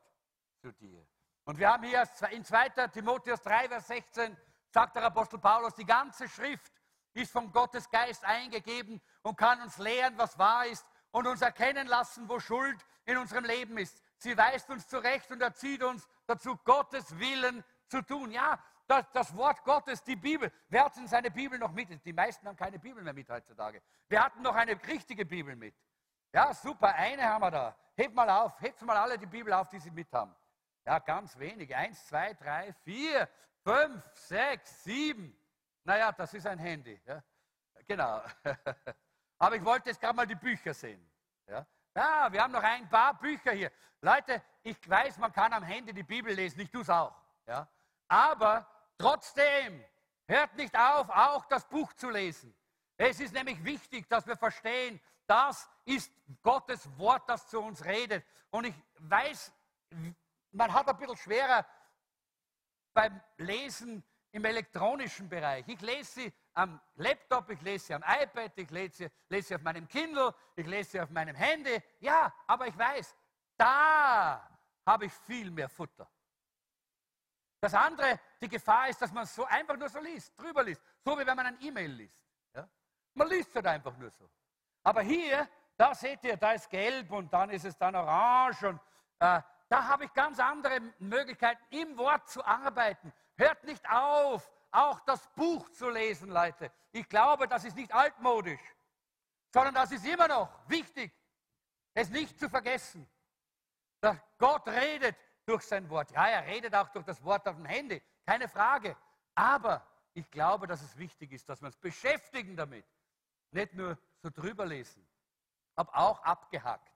zu dir. Und wir haben hier in 2. Timotheus 3, Vers 16, sagt der Apostel Paulus, die ganze Schrift ist von Gottes Geist eingegeben und kann uns lehren, was wahr ist und uns erkennen lassen, wo Schuld in unserem Leben ist. Sie weist uns zurecht und erzieht uns dazu, Gottes Willen zu tun. Ja, das, das, Wort Gottes, die Bibel. Wer hat denn seine Bibel noch mit? Die meisten haben keine Bibel mehr mit heutzutage. Wir hatten noch eine richtige Bibel mit. Ja, super, eine haben wir da. Hebt mal auf, hebt mal alle die Bibel auf, die sie mit haben. Ja, ganz wenig. Eins, zwei, drei, vier, fünf, sechs, sieben. Naja, das ist ein Handy. Ja? Genau. *laughs* Aber ich wollte jetzt gerade mal die Bücher sehen. Ja? ja, wir haben noch ein paar Bücher hier. Leute, ich weiß, man kann am Handy die Bibel lesen, ich tue es auch. Ja? Aber trotzdem, hört nicht auf, auch das Buch zu lesen. Es ist nämlich wichtig, dass wir verstehen, das ist Gottes Wort, das zu uns redet. Und ich weiß, man hat ein bisschen schwerer beim Lesen im elektronischen Bereich. Ich lese sie am Laptop, ich lese sie am iPad, ich lese sie, lese sie auf meinem Kindle, ich lese sie auf meinem Handy. Ja, aber ich weiß, da habe ich viel mehr Futter. Das andere, die Gefahr ist, dass man so einfach nur so liest, drüber liest, so wie wenn man ein E-Mail liest. Ja? Man liest es halt einfach nur so. Aber hier, da seht ihr, da ist gelb und dann ist es dann orange und äh, da habe ich ganz andere Möglichkeiten, im Wort zu arbeiten. Hört nicht auf, auch das Buch zu lesen, Leute. Ich glaube, das ist nicht altmodisch, sondern das ist immer noch wichtig, es nicht zu vergessen. Dass Gott redet durch sein Wort. Ja, er redet auch durch das Wort auf dem Handy, keine Frage. Aber ich glaube, dass es wichtig ist, dass wir uns beschäftigen damit. Nicht nur so drüber lesen. Habe auch abgehackt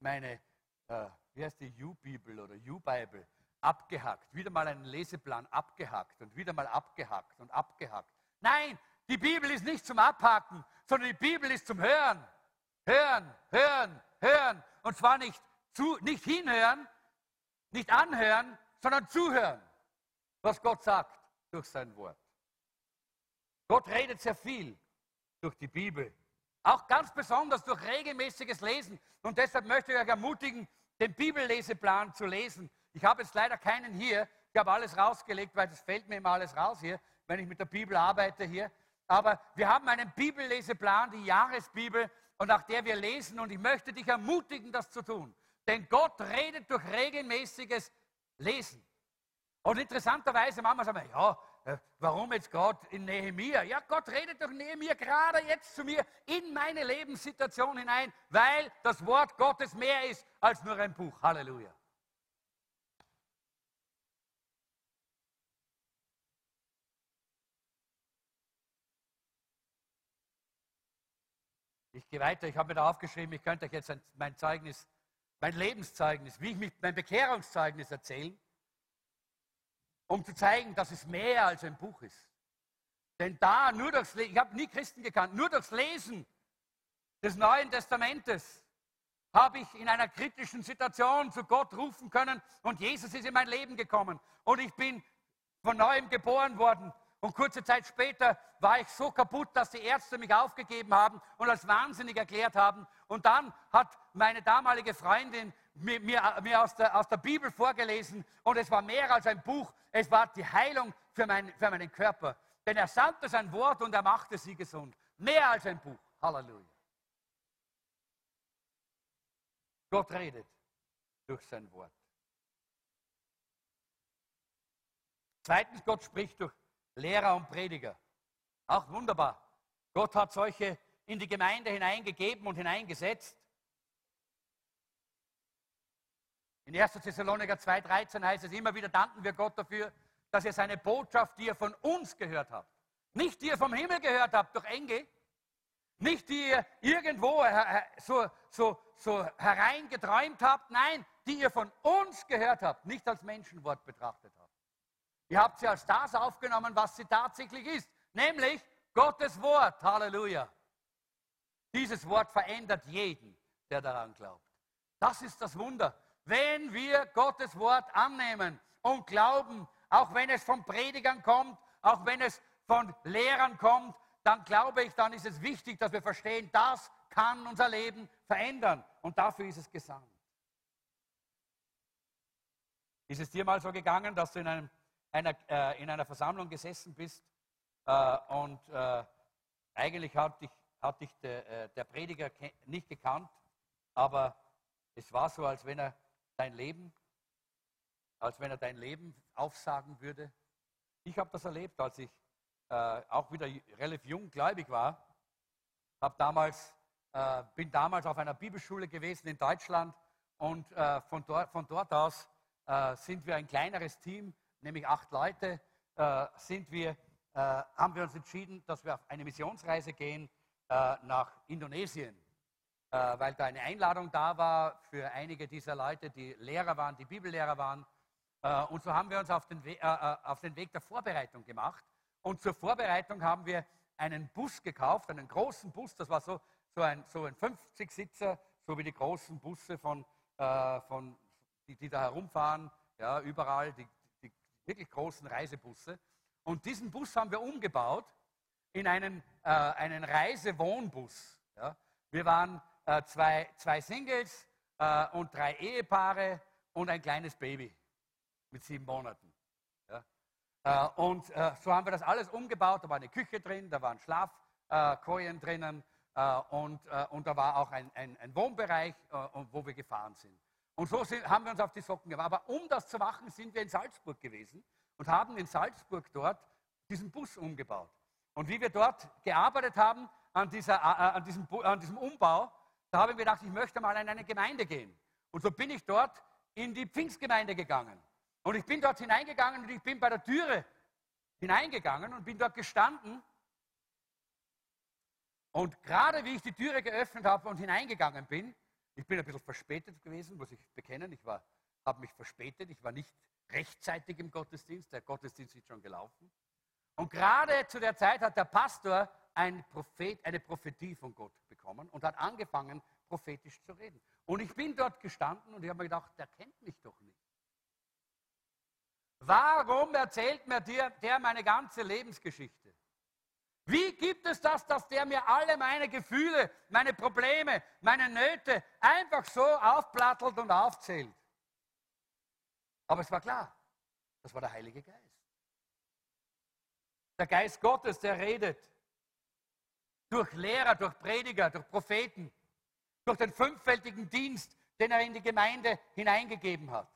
meine äh, wie heißt die U-Bibel oder U-Bible, abgehackt. Wieder mal einen Leseplan abgehackt und wieder mal abgehackt und abgehackt. Nein, die Bibel ist nicht zum Abhaken, sondern die Bibel ist zum Hören. Hören, hören, hören. Und zwar nicht, zu, nicht hinhören, nicht anhören, sondern zuhören, was Gott sagt durch sein Wort. Gott redet sehr viel durch die Bibel. Auch ganz besonders durch regelmäßiges Lesen. Und deshalb möchte ich euch ermutigen, den Bibelleseplan zu lesen. Ich habe jetzt leider keinen hier. Ich habe alles rausgelegt, weil es fällt mir immer alles raus hier, wenn ich mit der Bibel arbeite hier. Aber wir haben einen Bibelleseplan, die Jahresbibel, und nach der wir lesen. Und ich möchte dich ermutigen, das zu tun. Denn Gott redet durch regelmäßiges Lesen. Und interessanterweise, Mama sagt, ja, äh, warum jetzt gerade in Nehemiah? Ja, Gott redet durch Nehemiah gerade jetzt zu mir in meine Lebenssituation hinein, weil das Wort Gottes mehr ist als nur ein Buch. Halleluja. Ich gehe weiter, ich habe mir da aufgeschrieben, ich könnte euch jetzt mein Zeugnis, mein Lebenszeugnis, wie ich mich, mein Bekehrungszeugnis erzählen um zu zeigen, dass es mehr als ein Buch ist. Denn da, nur durchs Lesen, ich habe nie Christen gekannt, nur durchs Lesen des Neuen Testamentes habe ich in einer kritischen Situation zu Gott rufen können und Jesus ist in mein Leben gekommen und ich bin von neuem geboren worden. Und kurze Zeit später war ich so kaputt, dass die Ärzte mich aufgegeben haben und als wahnsinnig erklärt haben. Und dann hat meine damalige Freundin mir, mir, mir aus, der, aus, der, Bibel vorgelesen und es war mehr als ein Buch, es war die Heilung für, mein, für meinen Körper. Denn er sandte sein Wort und er machte sie gesund. Mehr als ein Buch. Halleluja. Gott redet durch sein Wort. Zweitens, Gott spricht durch Lehrer und Prediger. Auch wunderbar. Gott hat solche in die Gemeinde hineingegeben und hineingesetzt. In 1. Thessaloniker 2,13 heißt es immer wieder, danken wir Gott dafür, dass ihr seine Botschaft, die ihr von uns gehört habt, nicht die ihr vom Himmel gehört habt durch Engel, nicht die ihr irgendwo so, so, so hereingeträumt habt, nein, die ihr von uns gehört habt, nicht als Menschenwort betrachtet habt. Ihr habt sie als das aufgenommen, was sie tatsächlich ist, nämlich Gottes Wort. Halleluja. Dieses Wort verändert jeden, der daran glaubt. Das ist das Wunder. Wenn wir Gottes Wort annehmen und glauben, auch wenn es von Predigern kommt, auch wenn es von Lehrern kommt, dann glaube ich, dann ist es wichtig, dass wir verstehen, das kann unser Leben verändern. Und dafür ist es gesandt. Ist es dir mal so gegangen, dass du in, einem, einer, äh, in einer Versammlung gesessen bist äh, und äh, eigentlich hat dich, hat dich der, äh, der Prediger nicht gekannt, aber es war so, als wenn er dein Leben, als wenn er dein Leben aufsagen würde. Ich habe das erlebt, als ich äh, auch wieder relativ jung gläubig war. Hab damals, äh, bin damals auf einer Bibelschule gewesen in Deutschland und von, dort, von, dort, aus sind wir ein kleineres Team, nämlich acht Leute, äh, sind wir, äh, haben wir uns entschieden, dass wir auf eine Missionsreise gehen nach Indonesien. Äh, weil da eine Einladung da war für einige dieser Leute, die Lehrer waren, die Bibellehrer waren. Äh, und so haben wir uns auf den, We äh, auf den Weg der Vorbereitung gemacht. Und zur Vorbereitung haben wir einen Bus gekauft, einen großen Bus, das war so, so ein, so ein 50-Sitzer, so wie die großen Busse, von, äh, von, die, die, da herumfahren, ja, überall, die, wirklich großen Reisebusse. Und diesen Bus haben wir umgebaut in einen, äh, einen Reisewohnbus. Ja. Wir waren äh, zwei, zwei Singles äh, und drei Ehepaare und ein kleines Baby mit sieben Monaten. Ja. Äh, und äh, so haben wir das alles umgebaut. Da war eine Küche drin, da waren Schlafkojen drinnen äh, und, äh, und da war auch ein, ein, ein Wohnbereich, wo wir gefahren sind. Und so sind, haben wir uns auf die Socken gemacht. Aber um das zu machen, sind wir in Salzburg gewesen und haben in Salzburg dort diesen Bus umgebaut. Und wie wir dort gearbeitet haben an, dieser, an, diesem, an diesem Umbau, da habe ich mir gedacht, ich möchte mal in eine Gemeinde gehen. Und so bin ich dort in die Pfingstgemeinde gegangen. Und ich bin dort hineingegangen und ich bin bei der Türe hineingegangen und bin dort gestanden. Und gerade wie ich die Türe geöffnet habe und hineingegangen bin, Ich bin ein bisschen verspätet gewesen, muss ich bekennen. Ich habe mich verspätet. Ich war nicht rechtzeitig im Gottesdienst. Der Gottesdienst ist schon gelaufen. Und gerade zu der Zeit hat der Pastor ein Prophet, eine Prophetie von Gott bekommen und hat angefangen, prophetisch zu reden. Und ich bin dort gestanden und ich habe mir gedacht, der kennt mich doch nicht. Warum erzählt mir der, der meine ganze Lebensgeschichte? Wie gibt es das, dass der mir alle meine Gefühle, meine Probleme, meine Nöte einfach so aufplattelt und aufzählt? Aber es war klar, das war der Heilige Geist. Der Geist Gottes, der redet durch Lehrer, durch Prediger, durch Propheten, durch den fünffältigen Dienst, den er in die Gemeinde hineingegeben hat.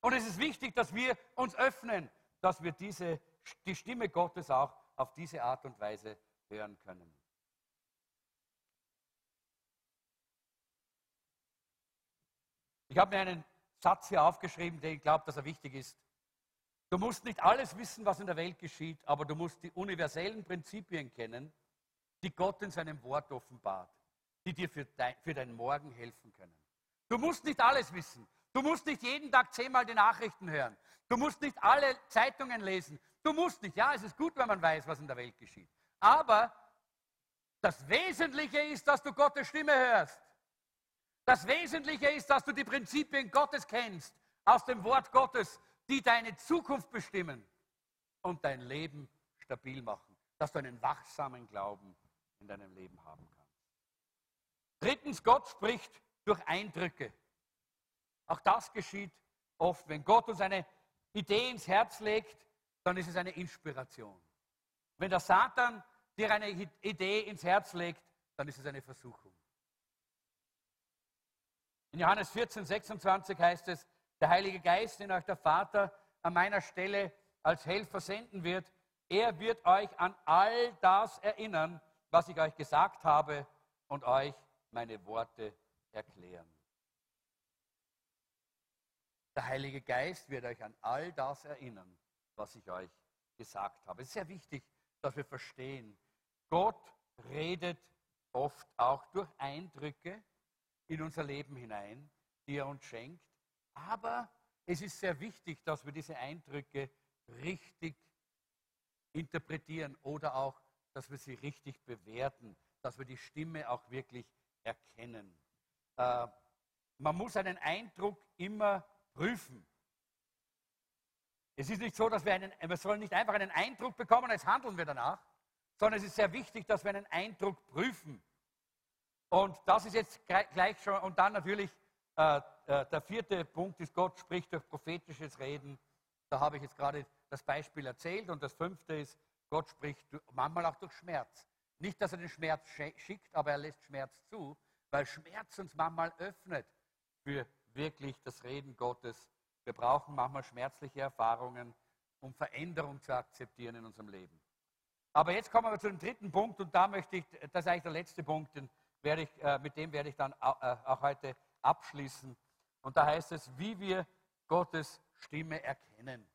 Und es ist wichtig, dass wir uns öffnen, dass wir diese, die Stimme Gottes auch auf diese Art und Weise hören können. Ich habe mir einen Satz hier aufgeschrieben, den ich glaube, dass er wichtig ist. Du musst nicht alles wissen, was in der Welt geschieht, aber du musst die universellen Prinzipien kennen, die Gott in seinem Wort offenbart, die dir für dein, für dein Morgen helfen können. Du musst nicht alles wissen. Du musst nicht jeden Tag zehnmal die Nachrichten hören. Du musst nicht alle Zeitungen lesen. Du musst nicht. Ja, es ist gut, wenn man weiß, was in der Welt geschieht. Aber das Wesentliche ist, dass du Gottes Stimme hörst. Das Wesentliche ist, dass du die Prinzipien Gottes kennst, aus dem Wort Gottes, die deine Zukunft bestimmen und dein Leben stabil machen. Dass du einen wachsamen Glauben in deinem Leben haben kannst. Drittens, Gott spricht durch Eindrücke. Auch das geschieht oft. Wenn Gott uns eine Idee ins Herz legt, dann ist es eine Inspiration. Wenn der Satan dir eine Idee ins Herz legt, dann ist es eine Versuchung. In Johannes 14, 26 heißt es, der Heilige Geist, den euch der Vater an meiner Stelle als Helfer senden wird, er wird euch an all das erinnern, was ich euch gesagt habe und euch meine Worte erklären. Der Heilige Geist wird euch an all das erinnern, was ich euch gesagt habe. Es ist sehr wichtig, dass wir verstehen, Gott redet oft auch durch Eindrücke in unser Leben hinein, die er uns schenkt. Aber es ist sehr wichtig, dass wir diese Eindrücke richtig interpretieren oder auch, dass wir sie richtig bewerten, dass wir die Stimme auch wirklich erkennen. Äh, man muss einen Eindruck immer prüfen. Es ist nicht so, dass wir einen, wir sollen nicht einfach einen Eindruck bekommen, jetzt handeln wir danach, sondern es ist sehr wichtig, dass wir einen Eindruck prüfen. Und das ist jetzt gleich schon, und dann natürlich äh, äh, der vierte Punkt ist, Gott spricht durch prophetisches Reden. Da habe ich jetzt gerade das Beispiel erzählt. Und das fünfte ist, Gott spricht manchmal auch durch Schmerz. Nicht, dass er den Schmerz schickt, aber er lässt Schmerz zu, weil Schmerz uns manchmal öffnet für wirklich das Reden Gottes. Wir brauchen manchmal schmerzliche Erfahrungen, um Veränderung zu akzeptieren in unserem Leben. Aber jetzt kommen wir zu dem dritten Punkt und da möchte ich, das ist eigentlich der letzte Punkt, den werde ich, äh, mit dem werde ich dann äh, auch heute abschließen. Und da heißt es, wie wir Gottes Stimme erkennen.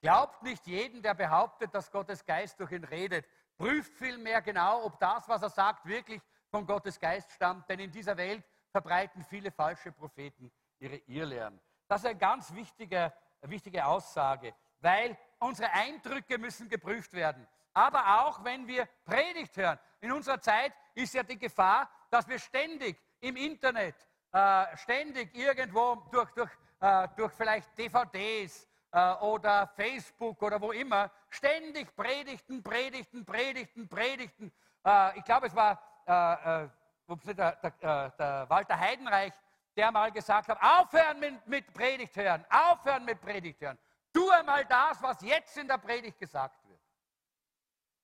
Glaubt nicht jeden, der behauptet, dass Gottes Geist durch ihn redet. Prüft vielmehr genau, ob das, was er sagt, wirklich von Gottes Geist stammt. Denn in dieser Welt verbreiten viele falsche Propheten ihre Irrlehren. Das ist eine ganz wichtige, wichtige Aussage, weil unsere Eindrücke müssen geprüft werden. Aber auch wenn wir Predigt hören. In unserer Zeit ist ja die Gefahr, dass wir ständig im Internet, äh, ständig irgendwo durch, durch, äh, durch vielleicht DVDs äh, oder Facebook oder wo immer, ständig Predigten, Predigten, Predigten, Predigten. Äh, ich glaube, es war äh, äh, der, der, der Walter Heidenreich, der mal gesagt hat, aufhören mit, mit Predigt hören, aufhören mit Predigt hören. Tu einmal das, was jetzt in der Predigt gesagt wird.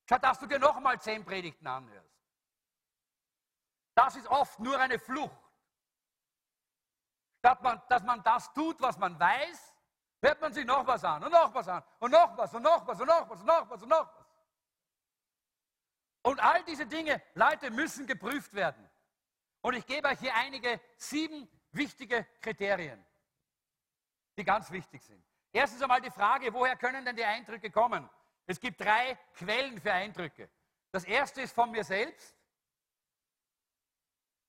Statt dass du dir noch mal zehn Predigten anhörst. Das ist oft nur eine Flucht. Statt man, dass man das tut, was man weiß, hört man sich noch was an und noch was an und noch was und noch was und noch was und noch was und noch was. Und all diese Dinge, Leute, müssen geprüft werden. Und ich gebe euch hier einige sieben wichtige Kriterien, die ganz wichtig sind. Erstens einmal die Frage, woher können denn die Eindrücke kommen? Es gibt drei Quellen für Eindrücke. Das erste ist von mir selbst.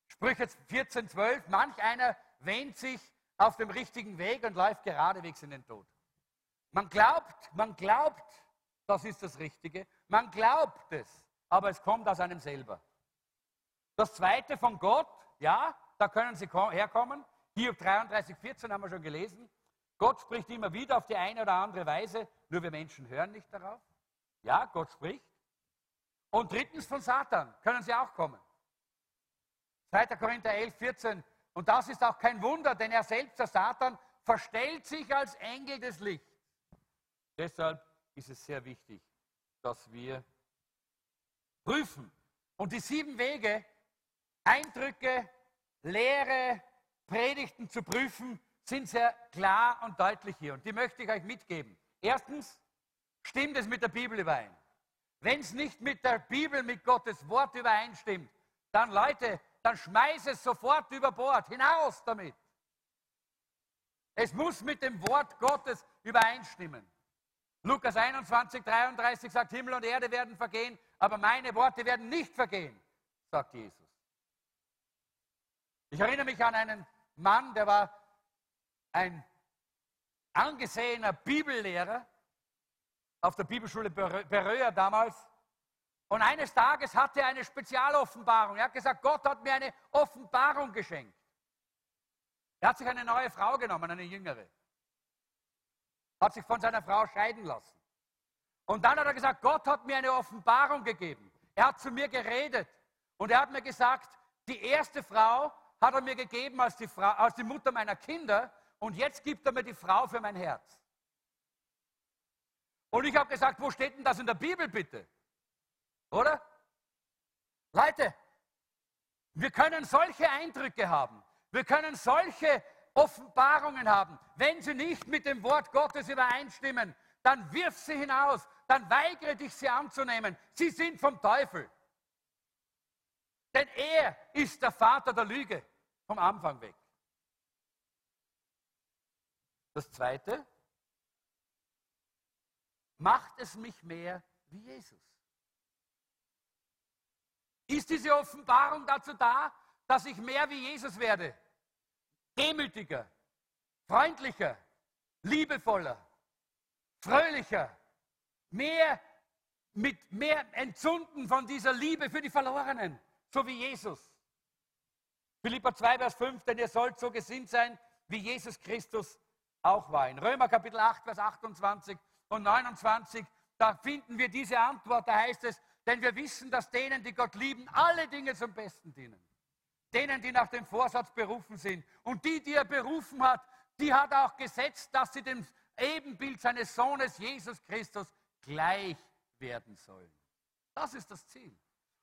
Sprüche 14, 12, manch einer wähnt sich auf dem richtigen Weg und läuft geradewegs in den Tod. Man glaubt, man glaubt, das ist das Richtige. Man glaubt es, aber es kommt aus einem selber. Das zweite von Gott, ja, da können Sie herkommen. Hier 33, 14 haben wir schon gelesen. Gott spricht immer wieder auf die eine oder andere Weise, nur wir Menschen hören nicht darauf. Ja, Gott spricht. Und drittens von Satan können Sie auch kommen. 2. Korinther 11, 14. Und das ist auch kein Wunder, denn er selbst, der Satan, verstellt sich als Engel des Lichts. Deshalb ist es sehr wichtig, dass wir prüfen. Und die sieben Wege, Eindrücke, Lehre, Predigten zu prüfen, sind sehr klar und deutlich hier. Und die möchte ich euch mitgeben. Erstens, stimmt es mit der Bibel überein? Wenn es nicht mit der Bibel, mit Gottes Wort übereinstimmt, dann Leute, dann schmeiß es sofort über Bord. Hinaus damit. Es muss mit dem Wort Gottes übereinstimmen. Lukas 21, 33 sagt, Himmel und Erde werden vergehen, aber meine Worte werden nicht vergehen, sagt Jesus. Ich erinnere mich an einen Mann, der war ein angesehener Bibellehrer auf der Bibelschule Beröa damals. Und eines Tages hatte er eine Spezialoffenbarung. Er hat gesagt, Gott hat mir eine Offenbarung geschenkt. Er hat sich eine neue Frau genommen, eine jüngere. Hat sich von seiner Frau scheiden lassen. Und dann hat er gesagt, Gott hat mir eine Offenbarung gegeben. Er hat zu mir geredet. Und er hat mir gesagt, die erste Frau hat er mir gegeben als die, Frau, als die Mutter meiner Kinder und jetzt gibt er mir die Frau für mein Herz. Und ich habe gesagt, wo steht denn das in der Bibel bitte? Oder? Leute, wir können solche Eindrücke haben, wir können solche Offenbarungen haben. Wenn sie nicht mit dem Wort Gottes übereinstimmen, dann wirf sie hinaus, dann weigere dich, sie anzunehmen. Sie sind vom Teufel. Denn er ist der Vater der Lüge vom Anfang weg. Das Zweite, macht es mich mehr wie Jesus. Ist diese Offenbarung dazu da, dass ich mehr wie Jesus werde? Demütiger, freundlicher, liebevoller, fröhlicher, mehr mit mehr Entzunden von dieser Liebe für die Verlorenen so wie Jesus. Philippa 2, Vers 5, denn ihr sollt so gesinnt sein, wie Jesus Christus auch war. In Römer Kapitel 8, Vers 28 und 29, da finden wir diese Antwort, da heißt es, denn wir wissen, dass denen, die Gott lieben, alle Dinge zum Besten dienen. Denen, die nach dem Vorsatz berufen sind. Und die, die er berufen hat, die hat er auch gesetzt, dass sie dem Ebenbild seines Sohnes Jesus Christus gleich werden sollen. Das ist das Ziel.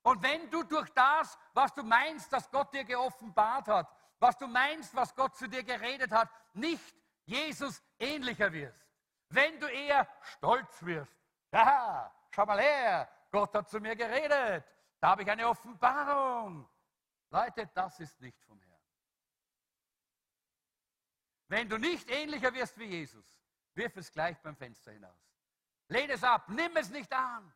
Und wenn du durch das, was du meinst, dass Gott dir geoffenbart hat, was du meinst, was Gott zu dir geredet hat, nicht Jesus ähnlicher wirst, wenn du eher stolz wirst, ja, schau mal her, Gott hat zu mir geredet, da habe ich eine Offenbarung. Leute, das ist nicht vom Herrn. Wenn du nicht ähnlicher wirst wie Jesus, wirf es gleich beim Fenster hinaus. Lehne es ab, nimm es nicht an,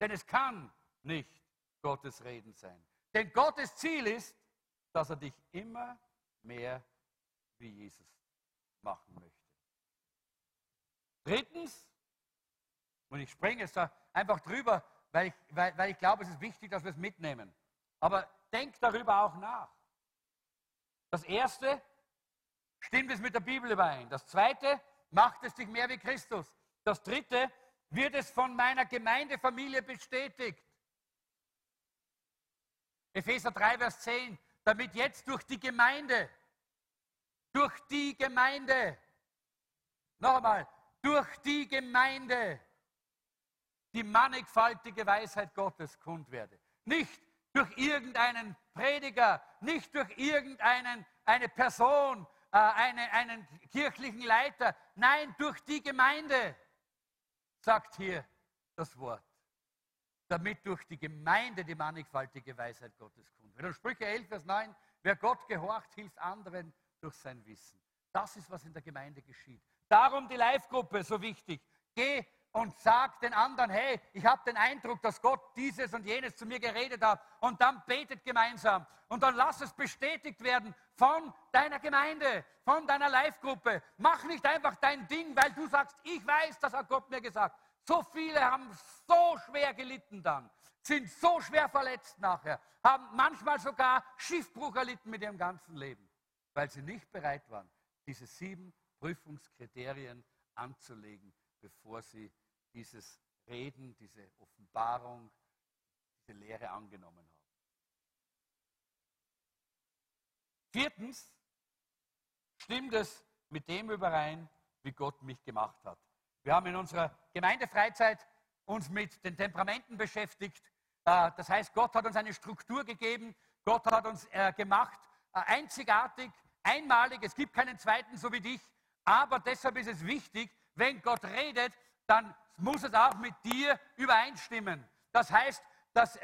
denn es kann nicht Gottes Reden sein. Denn Gottes Ziel ist, dass er dich immer mehr wie Jesus machen möchte. Drittens, und ich springe jetzt da einfach drüber, weil ich, weil, weil ich glaube, es ist wichtig, dass wir es mitnehmen. Aber denk darüber auch nach. Das erste, stimmt es mit der Bibel überein. Das zweite, macht es dich mehr wie Christus. Das dritte, wird es von meiner Gemeindefamilie bestätigt. Epheser 3, Vers 10, damit jetzt durch die Gemeinde, durch die Gemeinde, noch einmal, durch die Gemeinde die mannigfaltige Weisheit Gottes kund werde. Nicht durch irgendeinen Prediger, nicht durch irgendeine eine Person, äh, eine, einen kirchlichen Leiter, nein, durch die Gemeinde, sagt hier das Wort damit durch die Gemeinde die mannigfaltige Weisheit Gottes wird. Und Sprüche 11, Vers 9, wer Gott gehorcht, hilft anderen durch sein Wissen. Das ist, was in der Gemeinde geschieht. Darum die Live-Gruppe so wichtig. Geh und sag den anderen, hey, ich habe den Eindruck, dass Gott dieses und jenes zu mir geredet hat. Und dann betet gemeinsam. Und dann lass es bestätigt werden von deiner Gemeinde, von deiner Live-Gruppe. Mach nicht einfach dein Ding, weil du sagst, ich weiß, das hat Gott mir gesagt. So viele haben so schwer gelitten dann, sind so schwer verletzt nachher, haben manchmal sogar Schiffbruch erlitten mit ihrem ganzen Leben, weil sie nicht bereit waren, diese sieben Prüfungskriterien anzulegen, bevor sie dieses Reden, diese Offenbarung, diese Lehre angenommen haben. Viertens, stimmt es mit dem überein, wie Gott mich gemacht hat. Wir haben in unserer Gemeindefreizeit uns mit den Temperamenten beschäftigt. Äh, das heißt, Gott hat uns eine Struktur gegeben, Gott hat uns äh, gemacht, äh, einzigartig, einmalig, es gibt keinen zweiten so wie dich, aber deshalb ist es wichtig, wenn Gott redet, dann muss es auch mit dir übereinstimmen. Das heißt, dass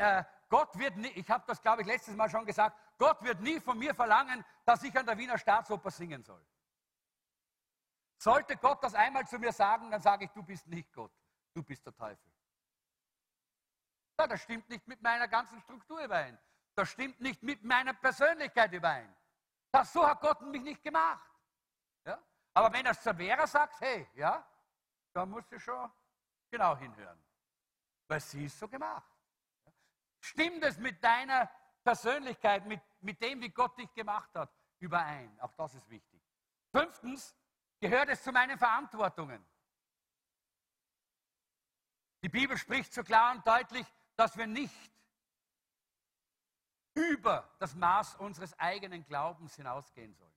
Gott wird nie, ich habe das glaube ich letztes Mal schon gesagt, Gott wird nie von mir verlangen, dass ich an der Wiener Staatsoper singen soll. Sollte Gott das einmal zu mir sagen, dann sage ich, du bist nicht Gott, du bist der Teufel. Ja, das stimmt nicht mit meiner ganzen Struktur überein. Das stimmt nicht mit meiner Persönlichkeit überein. Das, so hat Gott mich nicht gemacht. Ja? Aber wenn er es Vera sagt, hey, ja, dann musst du schon genau hinhören. Weil sie ist so gemacht. Stimmt es mit deiner Persönlichkeit, mit, mit dem, wie Gott dich gemacht hat, überein? Auch das ist wichtig. Fünftens, gehört es zu meinen Verantwortungen. Die Bibel spricht so klar und deutlich, dass wir nicht über das Maß unseres eigenen Glaubens hinausgehen sollen.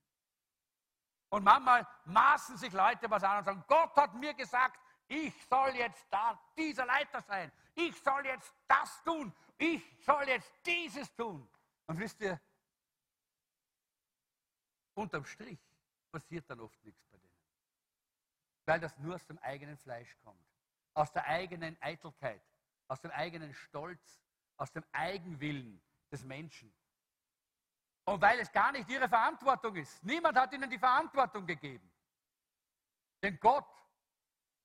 Und manchmal maßen sich Leute was an und sagen, Gott hat mir gesagt, ich soll jetzt da dieser Leiter sein. Ich soll jetzt das tun. Ich soll jetzt dieses tun. Und wisst ihr, unterm Strich passiert dann oft nichts bei denen. Weil das nur aus dem eigenen Fleisch kommt. Aus der eigenen Eitelkeit, aus dem eigenen Stolz, aus dem Eigenwillen des Menschen. Und weil es gar nicht ihre Verantwortung ist. Niemand hat ihnen die Verantwortung gegeben. Denn Gott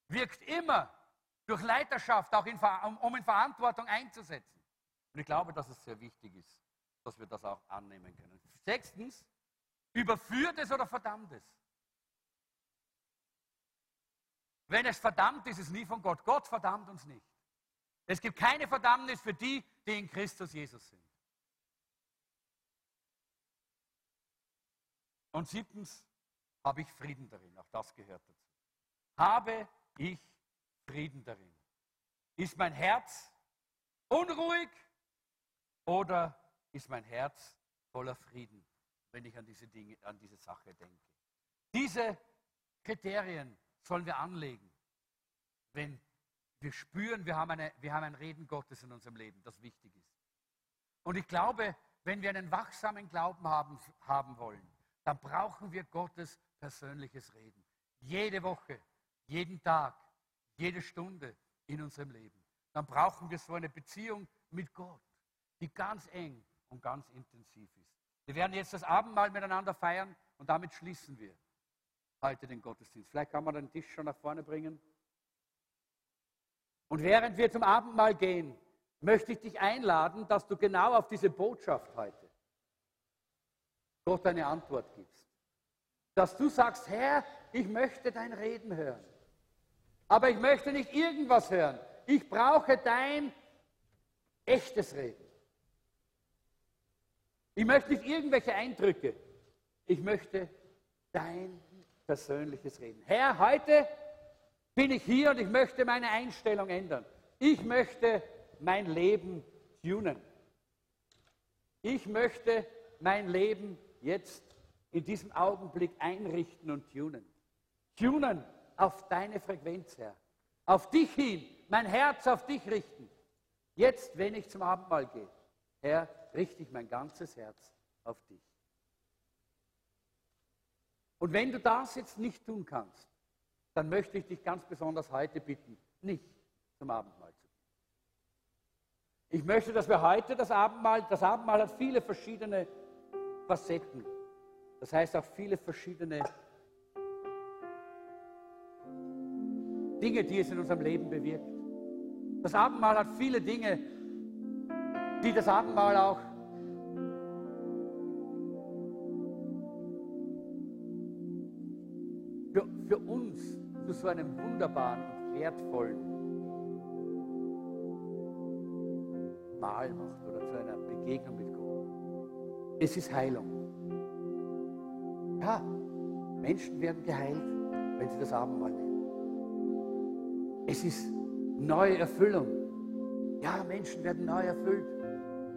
wirkt immer durch Leiterschaft, auch in, um in Verantwortung einzusetzen. Und ich glaube, dass es sehr wichtig ist, dass wir das auch annehmen können. Sechstens, überführt es oder verdammt es? Wenn es verdammt ist, ist es nie von Gott. Gott verdammt uns nicht. Es gibt keine Verdammnis für die, die in Christus Jesus sind. Und siebtens habe ich Frieden darin. Auch das gehört dazu. Habe ich Frieden darin? Ist mein Herz unruhig oder ist mein Herz voller Frieden, wenn ich an diese Dinge, an diese Sache denke? Diese Kriterien sollen wir anlegen, wenn wir spüren, wir haben, eine, wir haben ein Reden Gottes in unserem Leben, das wichtig ist. Und ich glaube, wenn wir einen wachsamen Glauben haben, haben wollen, dann brauchen wir Gottes persönliches Reden. Jede Woche, jeden Tag, jede Stunde in unserem Leben. Dann brauchen wir so eine Beziehung mit Gott, die ganz eng und ganz intensiv ist. Wir werden jetzt das Abendmahl miteinander feiern und damit schließen wir heute den Gottesdienst. Vielleicht kann man den Tisch schon nach vorne bringen. Und während wir zum Abendmahl gehen, möchte ich dich einladen, dass du genau auf diese Botschaft heute Gott eine Antwort gibst. Dass du sagst, Herr, ich möchte dein Reden hören. Aber ich möchte nicht irgendwas hören. Ich brauche dein echtes Reden. Ich möchte nicht irgendwelche Eindrücke. Ich möchte dein persönliches Reden. Herr, heute bin ich hier und ich möchte meine Einstellung ändern. Ich möchte mein Leben tunen. Ich möchte mein Leben jetzt in diesem Augenblick einrichten und tunen. Tunen auf deine Frequenz, Herr. Auf dich hin, mein Herz auf dich richten. Jetzt, wenn ich zum Abendmahl gehe, Herr, richte ich mein ganzes Herz auf dich. Und wenn du das jetzt nicht tun kannst, dann möchte ich dich ganz besonders heute bitten, nicht zum Abendmahl zu gehen. Ich möchte, dass wir heute das Abendmahl, das Abendmahl hat viele verschiedene Facetten. Das heißt auch viele verschiedene Dinge, die es in unserem Leben bewirkt. Das Abendmahl hat viele Dinge, die das Abendmahl auch uns zu so einem wunderbaren und wertvollen Mahl macht oder zu einer Begegnung mit Gott. Es ist Heilung. Ja, Menschen werden geheilt, wenn sie das Abendmahl nehmen. Es ist neue Erfüllung. Ja, Menschen werden neu erfüllt,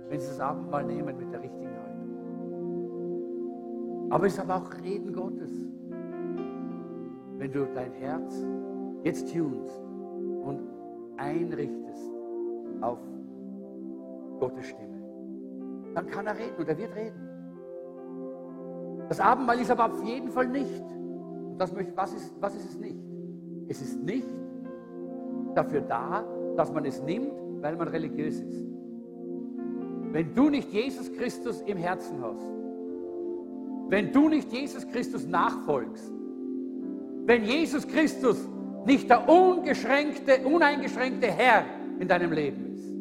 wenn sie das Abendmahl nehmen mit der richtigen Haltung. Aber es ist aber auch Reden Gottes. Wenn du dein Herz jetzt tunst und einrichtest auf Gottes Stimme, dann kann er reden und er wird reden. Das Abendmahl ist aber auf jeden Fall nicht. das möchte, was, ist, was ist es nicht? Es ist nicht dafür da, dass man es nimmt, weil man religiös ist. Wenn du nicht Jesus Christus im Herzen hast, wenn du nicht Jesus Christus nachfolgst, wenn Jesus Christus nicht der ungeschränkte, uneingeschränkte Herr in deinem Leben ist,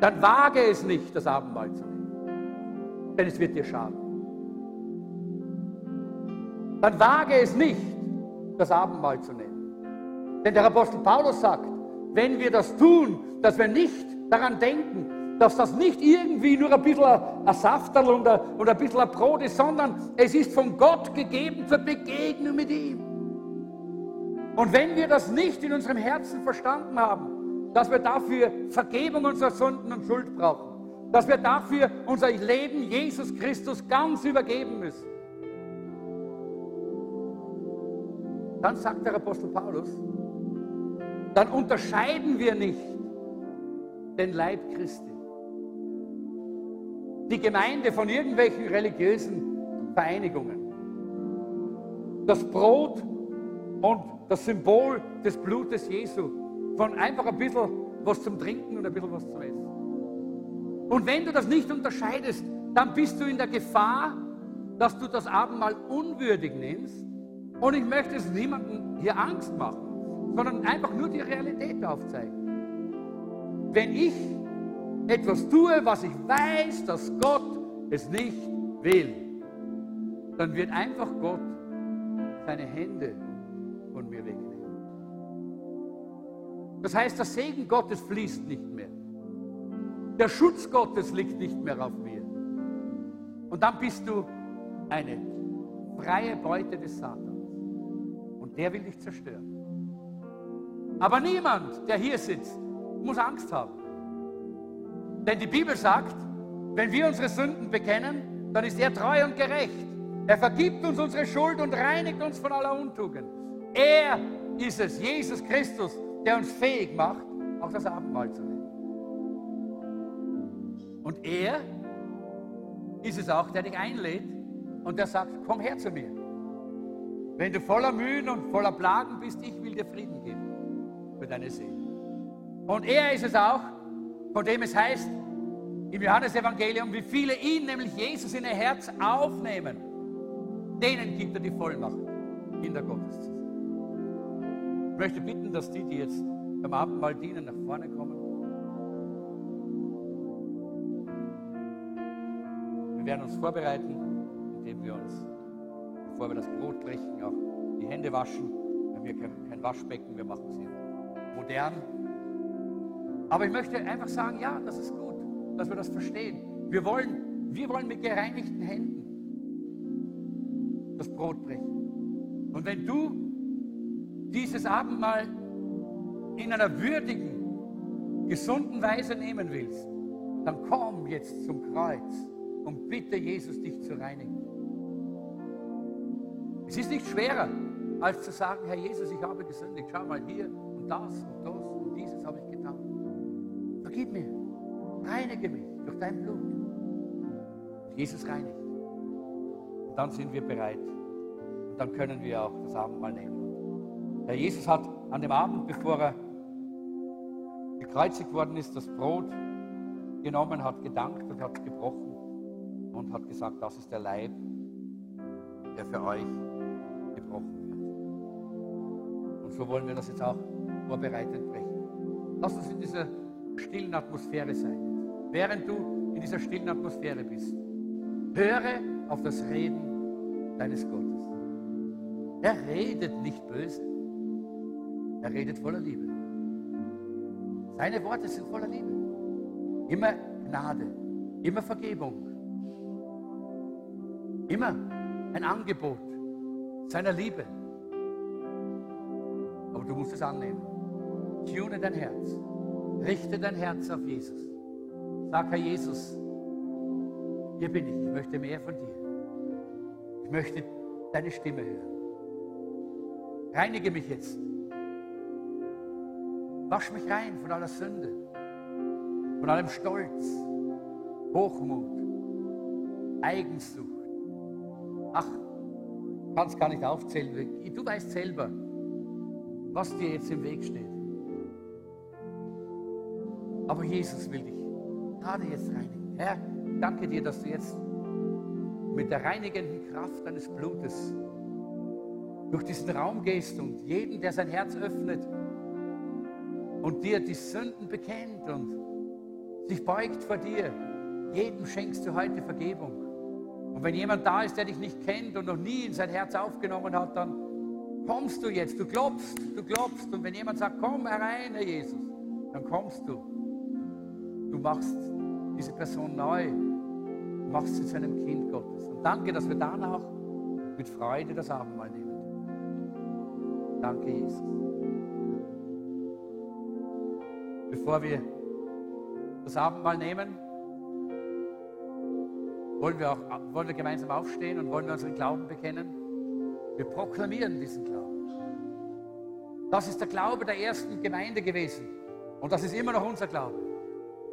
dann wage es nicht, das Abendmahl zu nehmen, denn es wird dir schaden. Dann wage es nicht, das Abendmahl zu nehmen. Denn der Apostel Paulus sagt, wenn wir das tun, dass wir nicht daran denken, dass das nicht irgendwie nur ein bisschen ein Safterl und ein, bisschen ein Brot ist, sondern es ist von Gott gegeben zur Begegnung mit ihm. Und wenn wir das nicht in unserem Herzen verstanden haben, dass wir dafür Vergebung unserer Sünden und Schuld brauchen, dass wir dafür unser Leben Jesus Christus ganz übergeben müssen, dann sagt der Apostel Paulus, dann unterscheiden wir nicht den Leib Christi, die Gemeinde von irgendwelchen religiösen Vereinigungen, das Brot und das Symbol des Blutes Jesu, von einfach ein bisschen was zum Trinken und ein bisschen was zum Essen. Und wenn du das nicht unterscheidest, dann bist du in der Gefahr, dass du das Abendmahl unwürdig nimmst. Und ich möchte es niemandem hier Angst machen sondern einfach nur die Realität aufzeigen. Wenn ich etwas tue, was ich weiß, dass Gott es nicht will, dann wird einfach Gott seine Hände von mir wegnehmen. Das heißt, der Segen Gottes fließt nicht mehr. Der Schutz Gottes liegt nicht mehr auf mir. Und dann bist du eine freie Beute des Satans. Und der will dich zerstören. Aber niemand, der hier sitzt, muss Angst haben. Denn die Bibel sagt, wenn wir unsere Sünden bekennen, dann ist er treu und gerecht. Er vergibt uns unsere Schuld und reinigt uns von aller Untugend. Er ist es, Jesus Christus, der uns fähig macht, auch das Abendmahl zu nehmen. Und er ist es auch, der dich einlädt und der sagt, komm her zu mir. Wenn du voller Mühen und voller Plagen bist, ich will dir Frieden geben für deine Seele. Und er ist es auch, von dem es heißt im Johannesevangelium, wie viele ihn, nämlich Jesus, in ihr Herz aufnehmen, denen gibt er die Vollmacht, Kinder Gottes zu sein. Ich möchte bitten, dass die, die jetzt beim Abendmahl dienen, nach vorne kommen. Wir werden uns vorbereiten, indem wir uns, bevor wir das Brot brechen, auch die Hände waschen. Wir haben hier kein, kein Waschbecken, wir machen es hier modern. Aber ich möchte einfach sagen, ja, das ist gut, dass wir das verstehen. Wir wollen, wir wollen mit gereinigten Händen das Brot brechen. Und wenn du dieses Abendmahl in einer würdigen, gesunden Weise nehmen willst, dann komm jetzt zum Kreuz und bitte Jesus, dich zu reinigen. Es ist nicht schwerer, als zu sagen, Herr Jesus, ich habe gesündigt. Schau mal hier, und das und das Vergib mir, reinige mich durch dein Blut. Jesus reinigt. Und dann sind wir bereit. Und dann können wir auch das Abendmahl nehmen. Herr Jesus hat an dem Abend, bevor er gekreuzigt worden ist, das Brot genommen, hat gedankt und hat gebrochen und hat gesagt, das ist der Leib, der für euch gebrochen wird so wollen wir das jetzt auch vorbereitend brechen. Lass uns in dieser stillen Atmosphäre sein. Während du in dieser stillen Atmosphäre bist, höre auf das Reden deines Gottes. Er redet nicht böse, er redet voller Liebe. Seine Worte sind voller Liebe. Immer Gnade, immer Vergebung, immer ein Angebot seiner Liebe. Aber du musst es annehmen. Tune dein Herz. Richte dein Herz auf Jesus. Sag, Herr Jesus, hier bin ich. Ich möchte mehr von dir. Ich möchte deine Stimme hören. Reinige mich jetzt. Wasch mich rein von aller Sünde, von allem Stolz, Hochmut, Eigensucht. Ach, kannst gar nicht aufzählen. Du weißt selber, was dir jetzt im Weg steht. Aber Jesus will dich gerade jetzt reinigen. Herr, danke dir, dass du jetzt mit der reinigenden Kraft deines Blutes durch diesen Raum gehst und jeden, der sein Herz öffnet und dir die Sünden bekennt und sich beugt vor dir, jedem schenkst du heute Vergebung. Und wenn jemand da ist, der dich nicht kennt und noch nie in sein Herz aufgenommen hat, dann kommst du jetzt, du klopfst, du klopfst. Und wenn jemand sagt, komm herein, Herr Jesus, dann kommst du. Machst diese Person neu, machst sie zu einem Kind Gottes. Und danke, dass wir dann auch mit Freude das Abendmahl nehmen. Danke, Jesus. Bevor wir das Abendmahl nehmen, wollen wir, auch, wollen wir gemeinsam aufstehen und wollen wir unseren Glauben bekennen. Wir proklamieren diesen Glauben. Das ist der Glaube der ersten Gemeinde gewesen. Und das ist immer noch unser Glaube.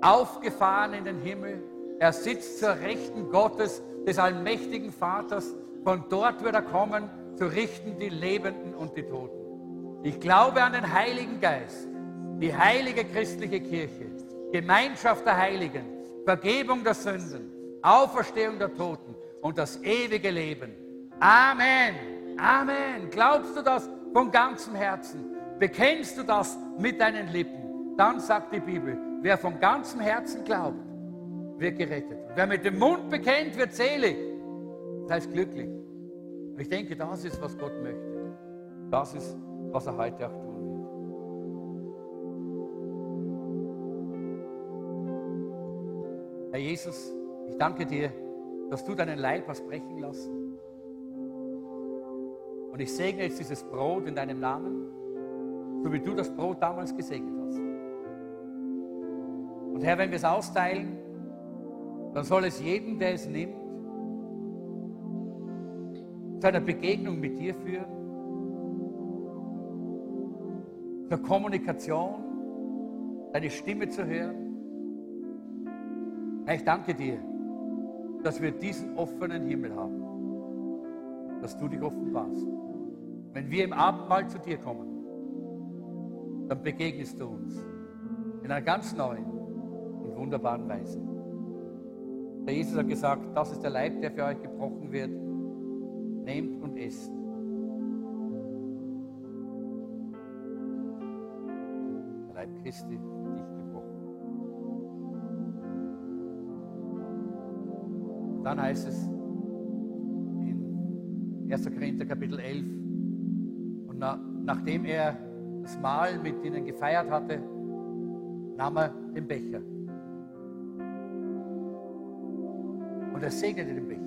aufgefahren in den Himmel. Er sitzt zur Rechten Gottes, des allmächtigen Vaters. Von dort wird er kommen, zu richten die Lebenden und die Toten. Ich glaube an den Heiligen Geist, die heilige christliche Kirche, Gemeinschaft der Heiligen, Vergebung der Sünden, Auferstehung der Toten und das ewige Leben. Amen. Amen. Glaubst du das von ganzem Herzen? Bekennst du das mit deinen Lippen? Dann sagt die Bibel, wer von ganzem Herzen glaubt, wird gerettet. Wer mit dem Mund bekennt, wird selig. Das heißt glücklich. Und ich denke, das ist, was Gott möchte. Das ist, was er heute auch tun wird. Herr Jesus, ich danke dir, dass du deinen Leib hast brechen lassen. Und ich segne jetzt dieses Brot in deinem Namen, so wie du das Brot damals gesegnet hast. Und Herr, wenn wir es austeilen, dann soll es jedem, der es nimmt, zu einer Begegnung mit dir führen, zur Kommunikation, deine Stimme zu hören. Herr, ich danke dir, dass wir diesen offenen Himmel haben, dass du dich offenbarst. Wenn wir im Abendmahl zu dir kommen, dann begegnest du uns in einer ganz neuen wunderbaren Weise. Der Jesus hat gesagt, das ist der Leib, der für euch gebrochen wird Nehmt und esst. Der Leib Christi dich gebrochen. Dann heißt es in 1. Korinther Kapitel 11, und na, nachdem er das Mahl mit ihnen gefeiert hatte, nahm er den Becher. Und er segnete den Becher.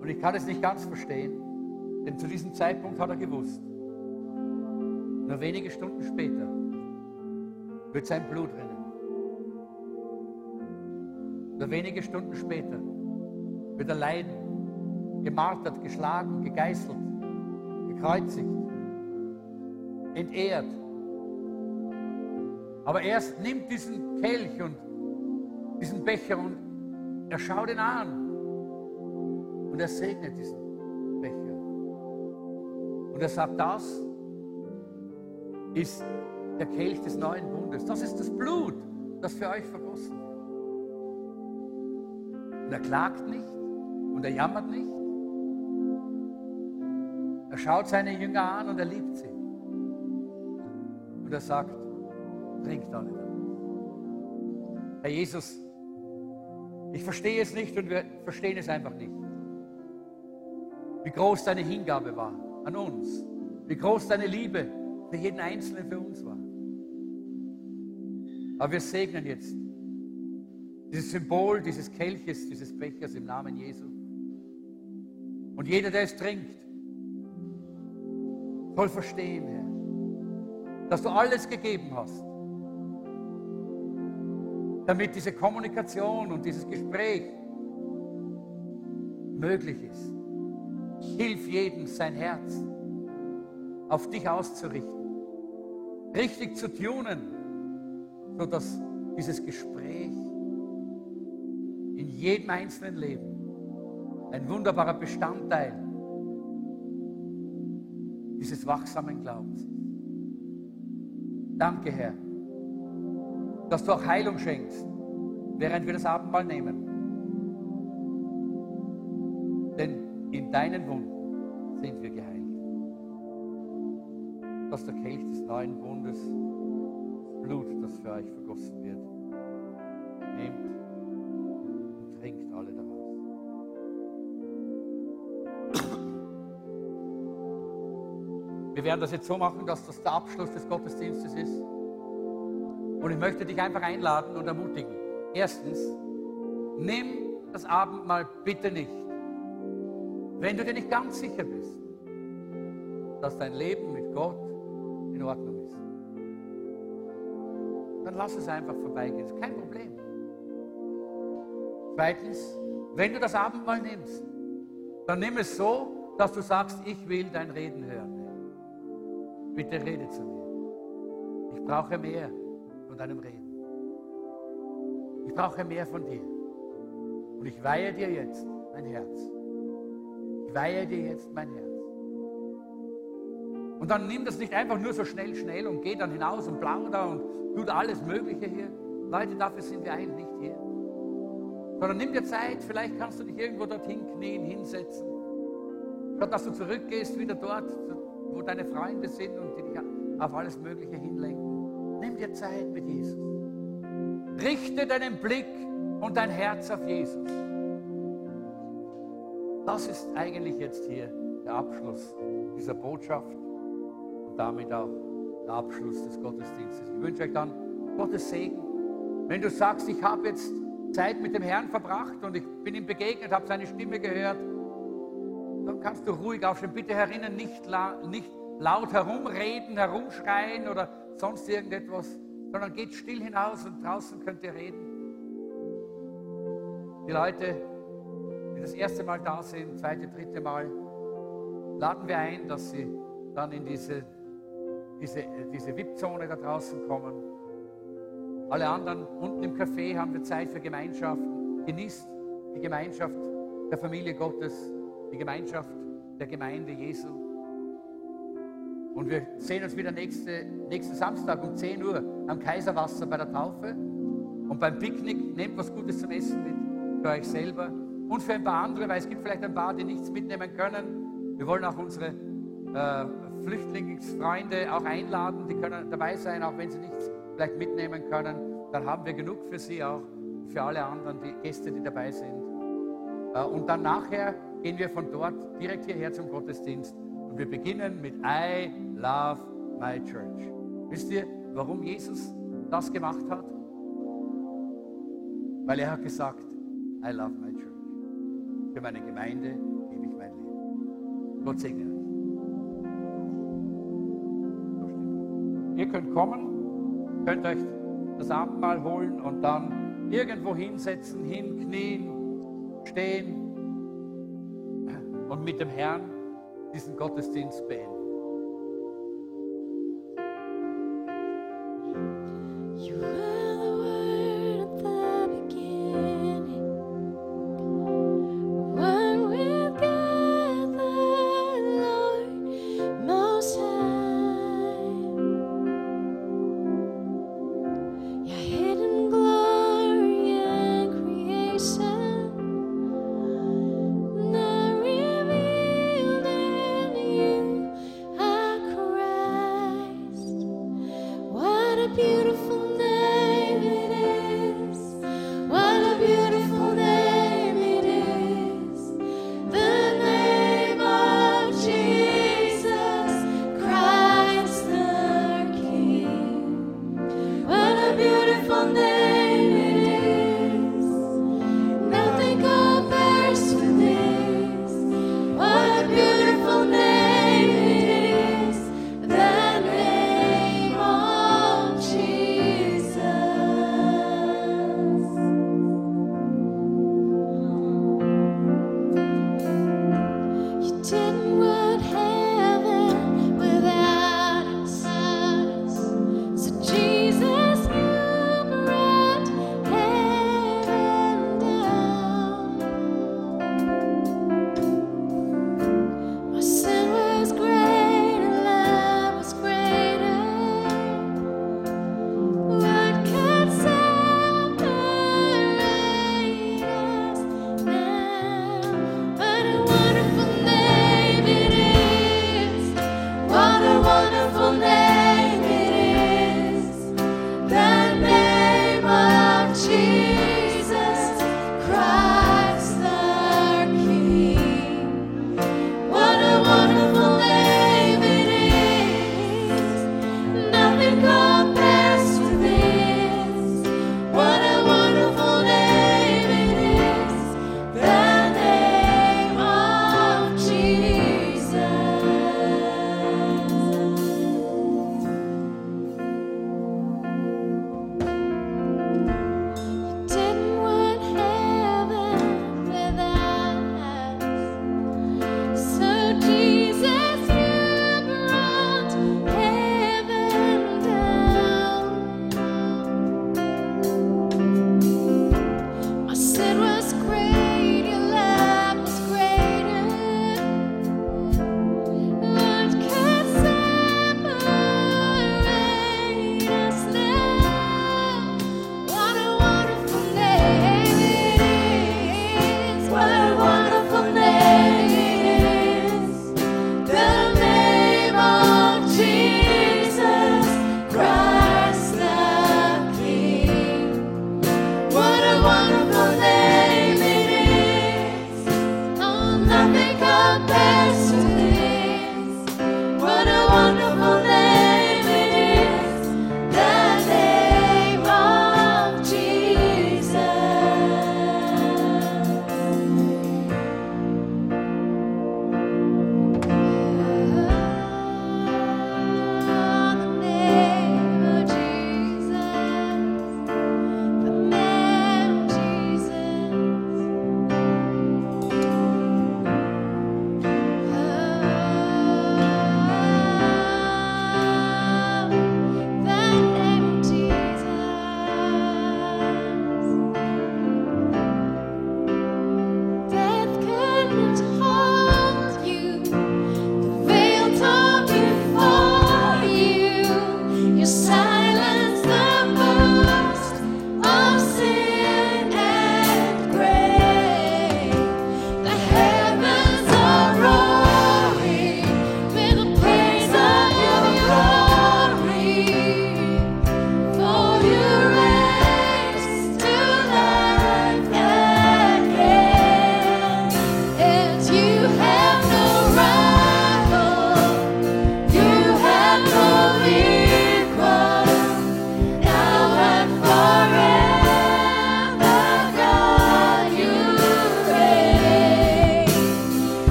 Und ich kann es nicht ganz verstehen, denn zu diesem Zeitpunkt hat er gewusst, nur wenige Stunden später wird sein Blut rinnen. Nur wenige Stunden später wird er leiden gemartert, geschlagen, gegeißelt, gekreuzigt, entehrt. Aber er nimmt diesen Kelch und diesen Becher und er schaut ihn an und er segnet diesen Becher. Und er sagt, das ist der Kelch des neuen Bundes. Das ist das Blut, das für euch vergossen wird. Und er klagt nicht und er jammert nicht. Er schaut seine Jünger an und er liebt sie. Und er sagt, trinkt alle. Herr Jesus, ich verstehe es nicht und wir verstehen es einfach nicht. Wie groß deine Hingabe war an uns. Wie groß deine Liebe für jeden Einzelnen für uns war. Aber wir segnen jetzt dieses Symbol dieses Kelches, dieses Bechers im Namen Jesu. Und jeder, der es trinkt, soll verstehen, Herr, dass du alles gegeben hast, damit diese Kommunikation und dieses Gespräch möglich ist. Hilf jedem, sein Herz auf dich auszurichten, richtig zu tunen, sodass dieses Gespräch in jedem einzelnen Leben ein wunderbarer Bestandteil dieses wachsamen Glaubens ist. Danke, Herr, dass du auch Heilung schenkst, während wir das Abendmahl nehmen. Denn in deinen Wunden sind wir geheilt. Dass der Kelch des neuen Bundes, Blut, das für euch vergossen wird, nehmt und trinkt alle daraus. Wir werden das jetzt so machen, dass das der Abschluss des Gottesdienstes ist. Und ich möchte dich einfach einladen und ermutigen. Erstens, nimm das Abendmahl bitte nicht, wenn du dir nicht ganz sicher bist, dass dein Leben mit Gott in Ordnung ist. Dann lass es einfach vorbeigehen, ist kein Problem. Zweitens, wenn du das Abendmahl nimmst, dann nimm es so, dass du sagst, ich will dein Reden hören. Bitte rede zu mir. Ich brauche mehr von deinem Reden. Ich brauche mehr von dir. Und ich weihe dir jetzt mein Herz. Ich weihe dir jetzt mein Herz. Und dann nimm das nicht einfach nur so schnell, schnell und geh dann hinaus und plauder und tut alles Mögliche hier. Leute, dafür sind wir eigentlich nicht hier. Sondern nimm dir Zeit, vielleicht kannst du dich irgendwo dorthin knien, hinsetzen. Statt dass du zurückgehst, wieder dort, wo deine Freunde sind und die dich auf alles Mögliche hinlenken. Nimm dir Zeit mit Jesus. Richte deinen Blick und dein Herz auf Jesus. Das ist eigentlich jetzt hier der Abschluss dieser Botschaft und damit auch der Abschluss des Gottesdienstes. Ich wünsche euch dann Gottes Segen. Wenn du sagst, ich habe jetzt Zeit mit dem Herrn verbracht und ich bin ihm begegnet, habe seine Stimme gehört, dann kannst du ruhig aufstehen. Bitte herinnen, nicht, nicht laut herumreden, herumschreien oder sonst irgendetwas, sondern geht still hinaus und draußen könnt ihr reden. Die Leute, die das erste Mal da sind, zweite, dritte Mal, laden wir ein, dass sie dann in diese, diese, diese VIP-Zone da draußen kommen. Alle anderen unten im Café haben wir Zeit für Gemeinschaft. Genießt die Gemeinschaft der Familie Gottes, die Gemeinschaft der Gemeinde Jesu. Und wir sehen uns wieder nächste, nächsten Samstag um 10 Uhr am Kaiserwasser bei der Taufe. Und beim Picknick nehmt was Gutes zum Essen mit für euch selber und für ein paar andere, weil es gibt vielleicht ein paar, die nichts mitnehmen können. Wir wollen auch unsere äh, Flüchtlingsfreunde auch einladen, die können dabei sein, auch wenn sie nichts vielleicht mitnehmen können. Dann haben wir genug für sie auch, für alle anderen die Gäste, die dabei sind. Äh, und dann nachher gehen wir von dort direkt hierher zum Gottesdienst. Und wir beginnen mit I love my church. Wisst ihr, warum Jesus das gemacht hat? Weil er hat gesagt, I love my church. Für meine Gemeinde gebe ich mein Leben. Gott segne euch. Ihr könnt kommen, könnt euch das Abendmahl holen und dann irgendwo hinsetzen, hinknien, stehen und mit dem Herrn diesen Gottesdienst beenden.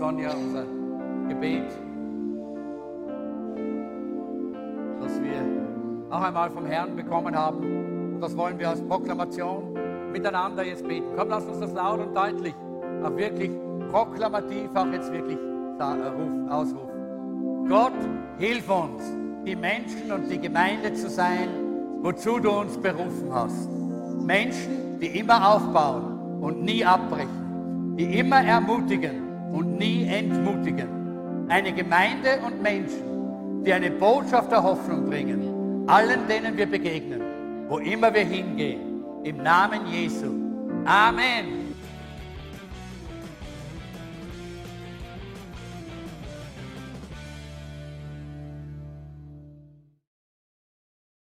Sonja, unser Gebet, das wir noch einmal vom Herrn bekommen haben. Und das wollen wir als Proklamation miteinander jetzt beten. Komm, lass uns das laut und deutlich, auch wirklich proklamativ, auch jetzt wirklich äh, ausrufen. Gott, hilf uns, die Menschen und die Gemeinde zu sein, wozu du uns berufen hast. Menschen, die immer aufbauen und nie abbrechen, die immer ermutigen und nie entmutigen. Eine Gemeinde und Menschen, die eine Botschaft der Hoffnung bringen, allen, denen wir begegnen, wo immer wir hingehen, im Namen Jesu. Amen.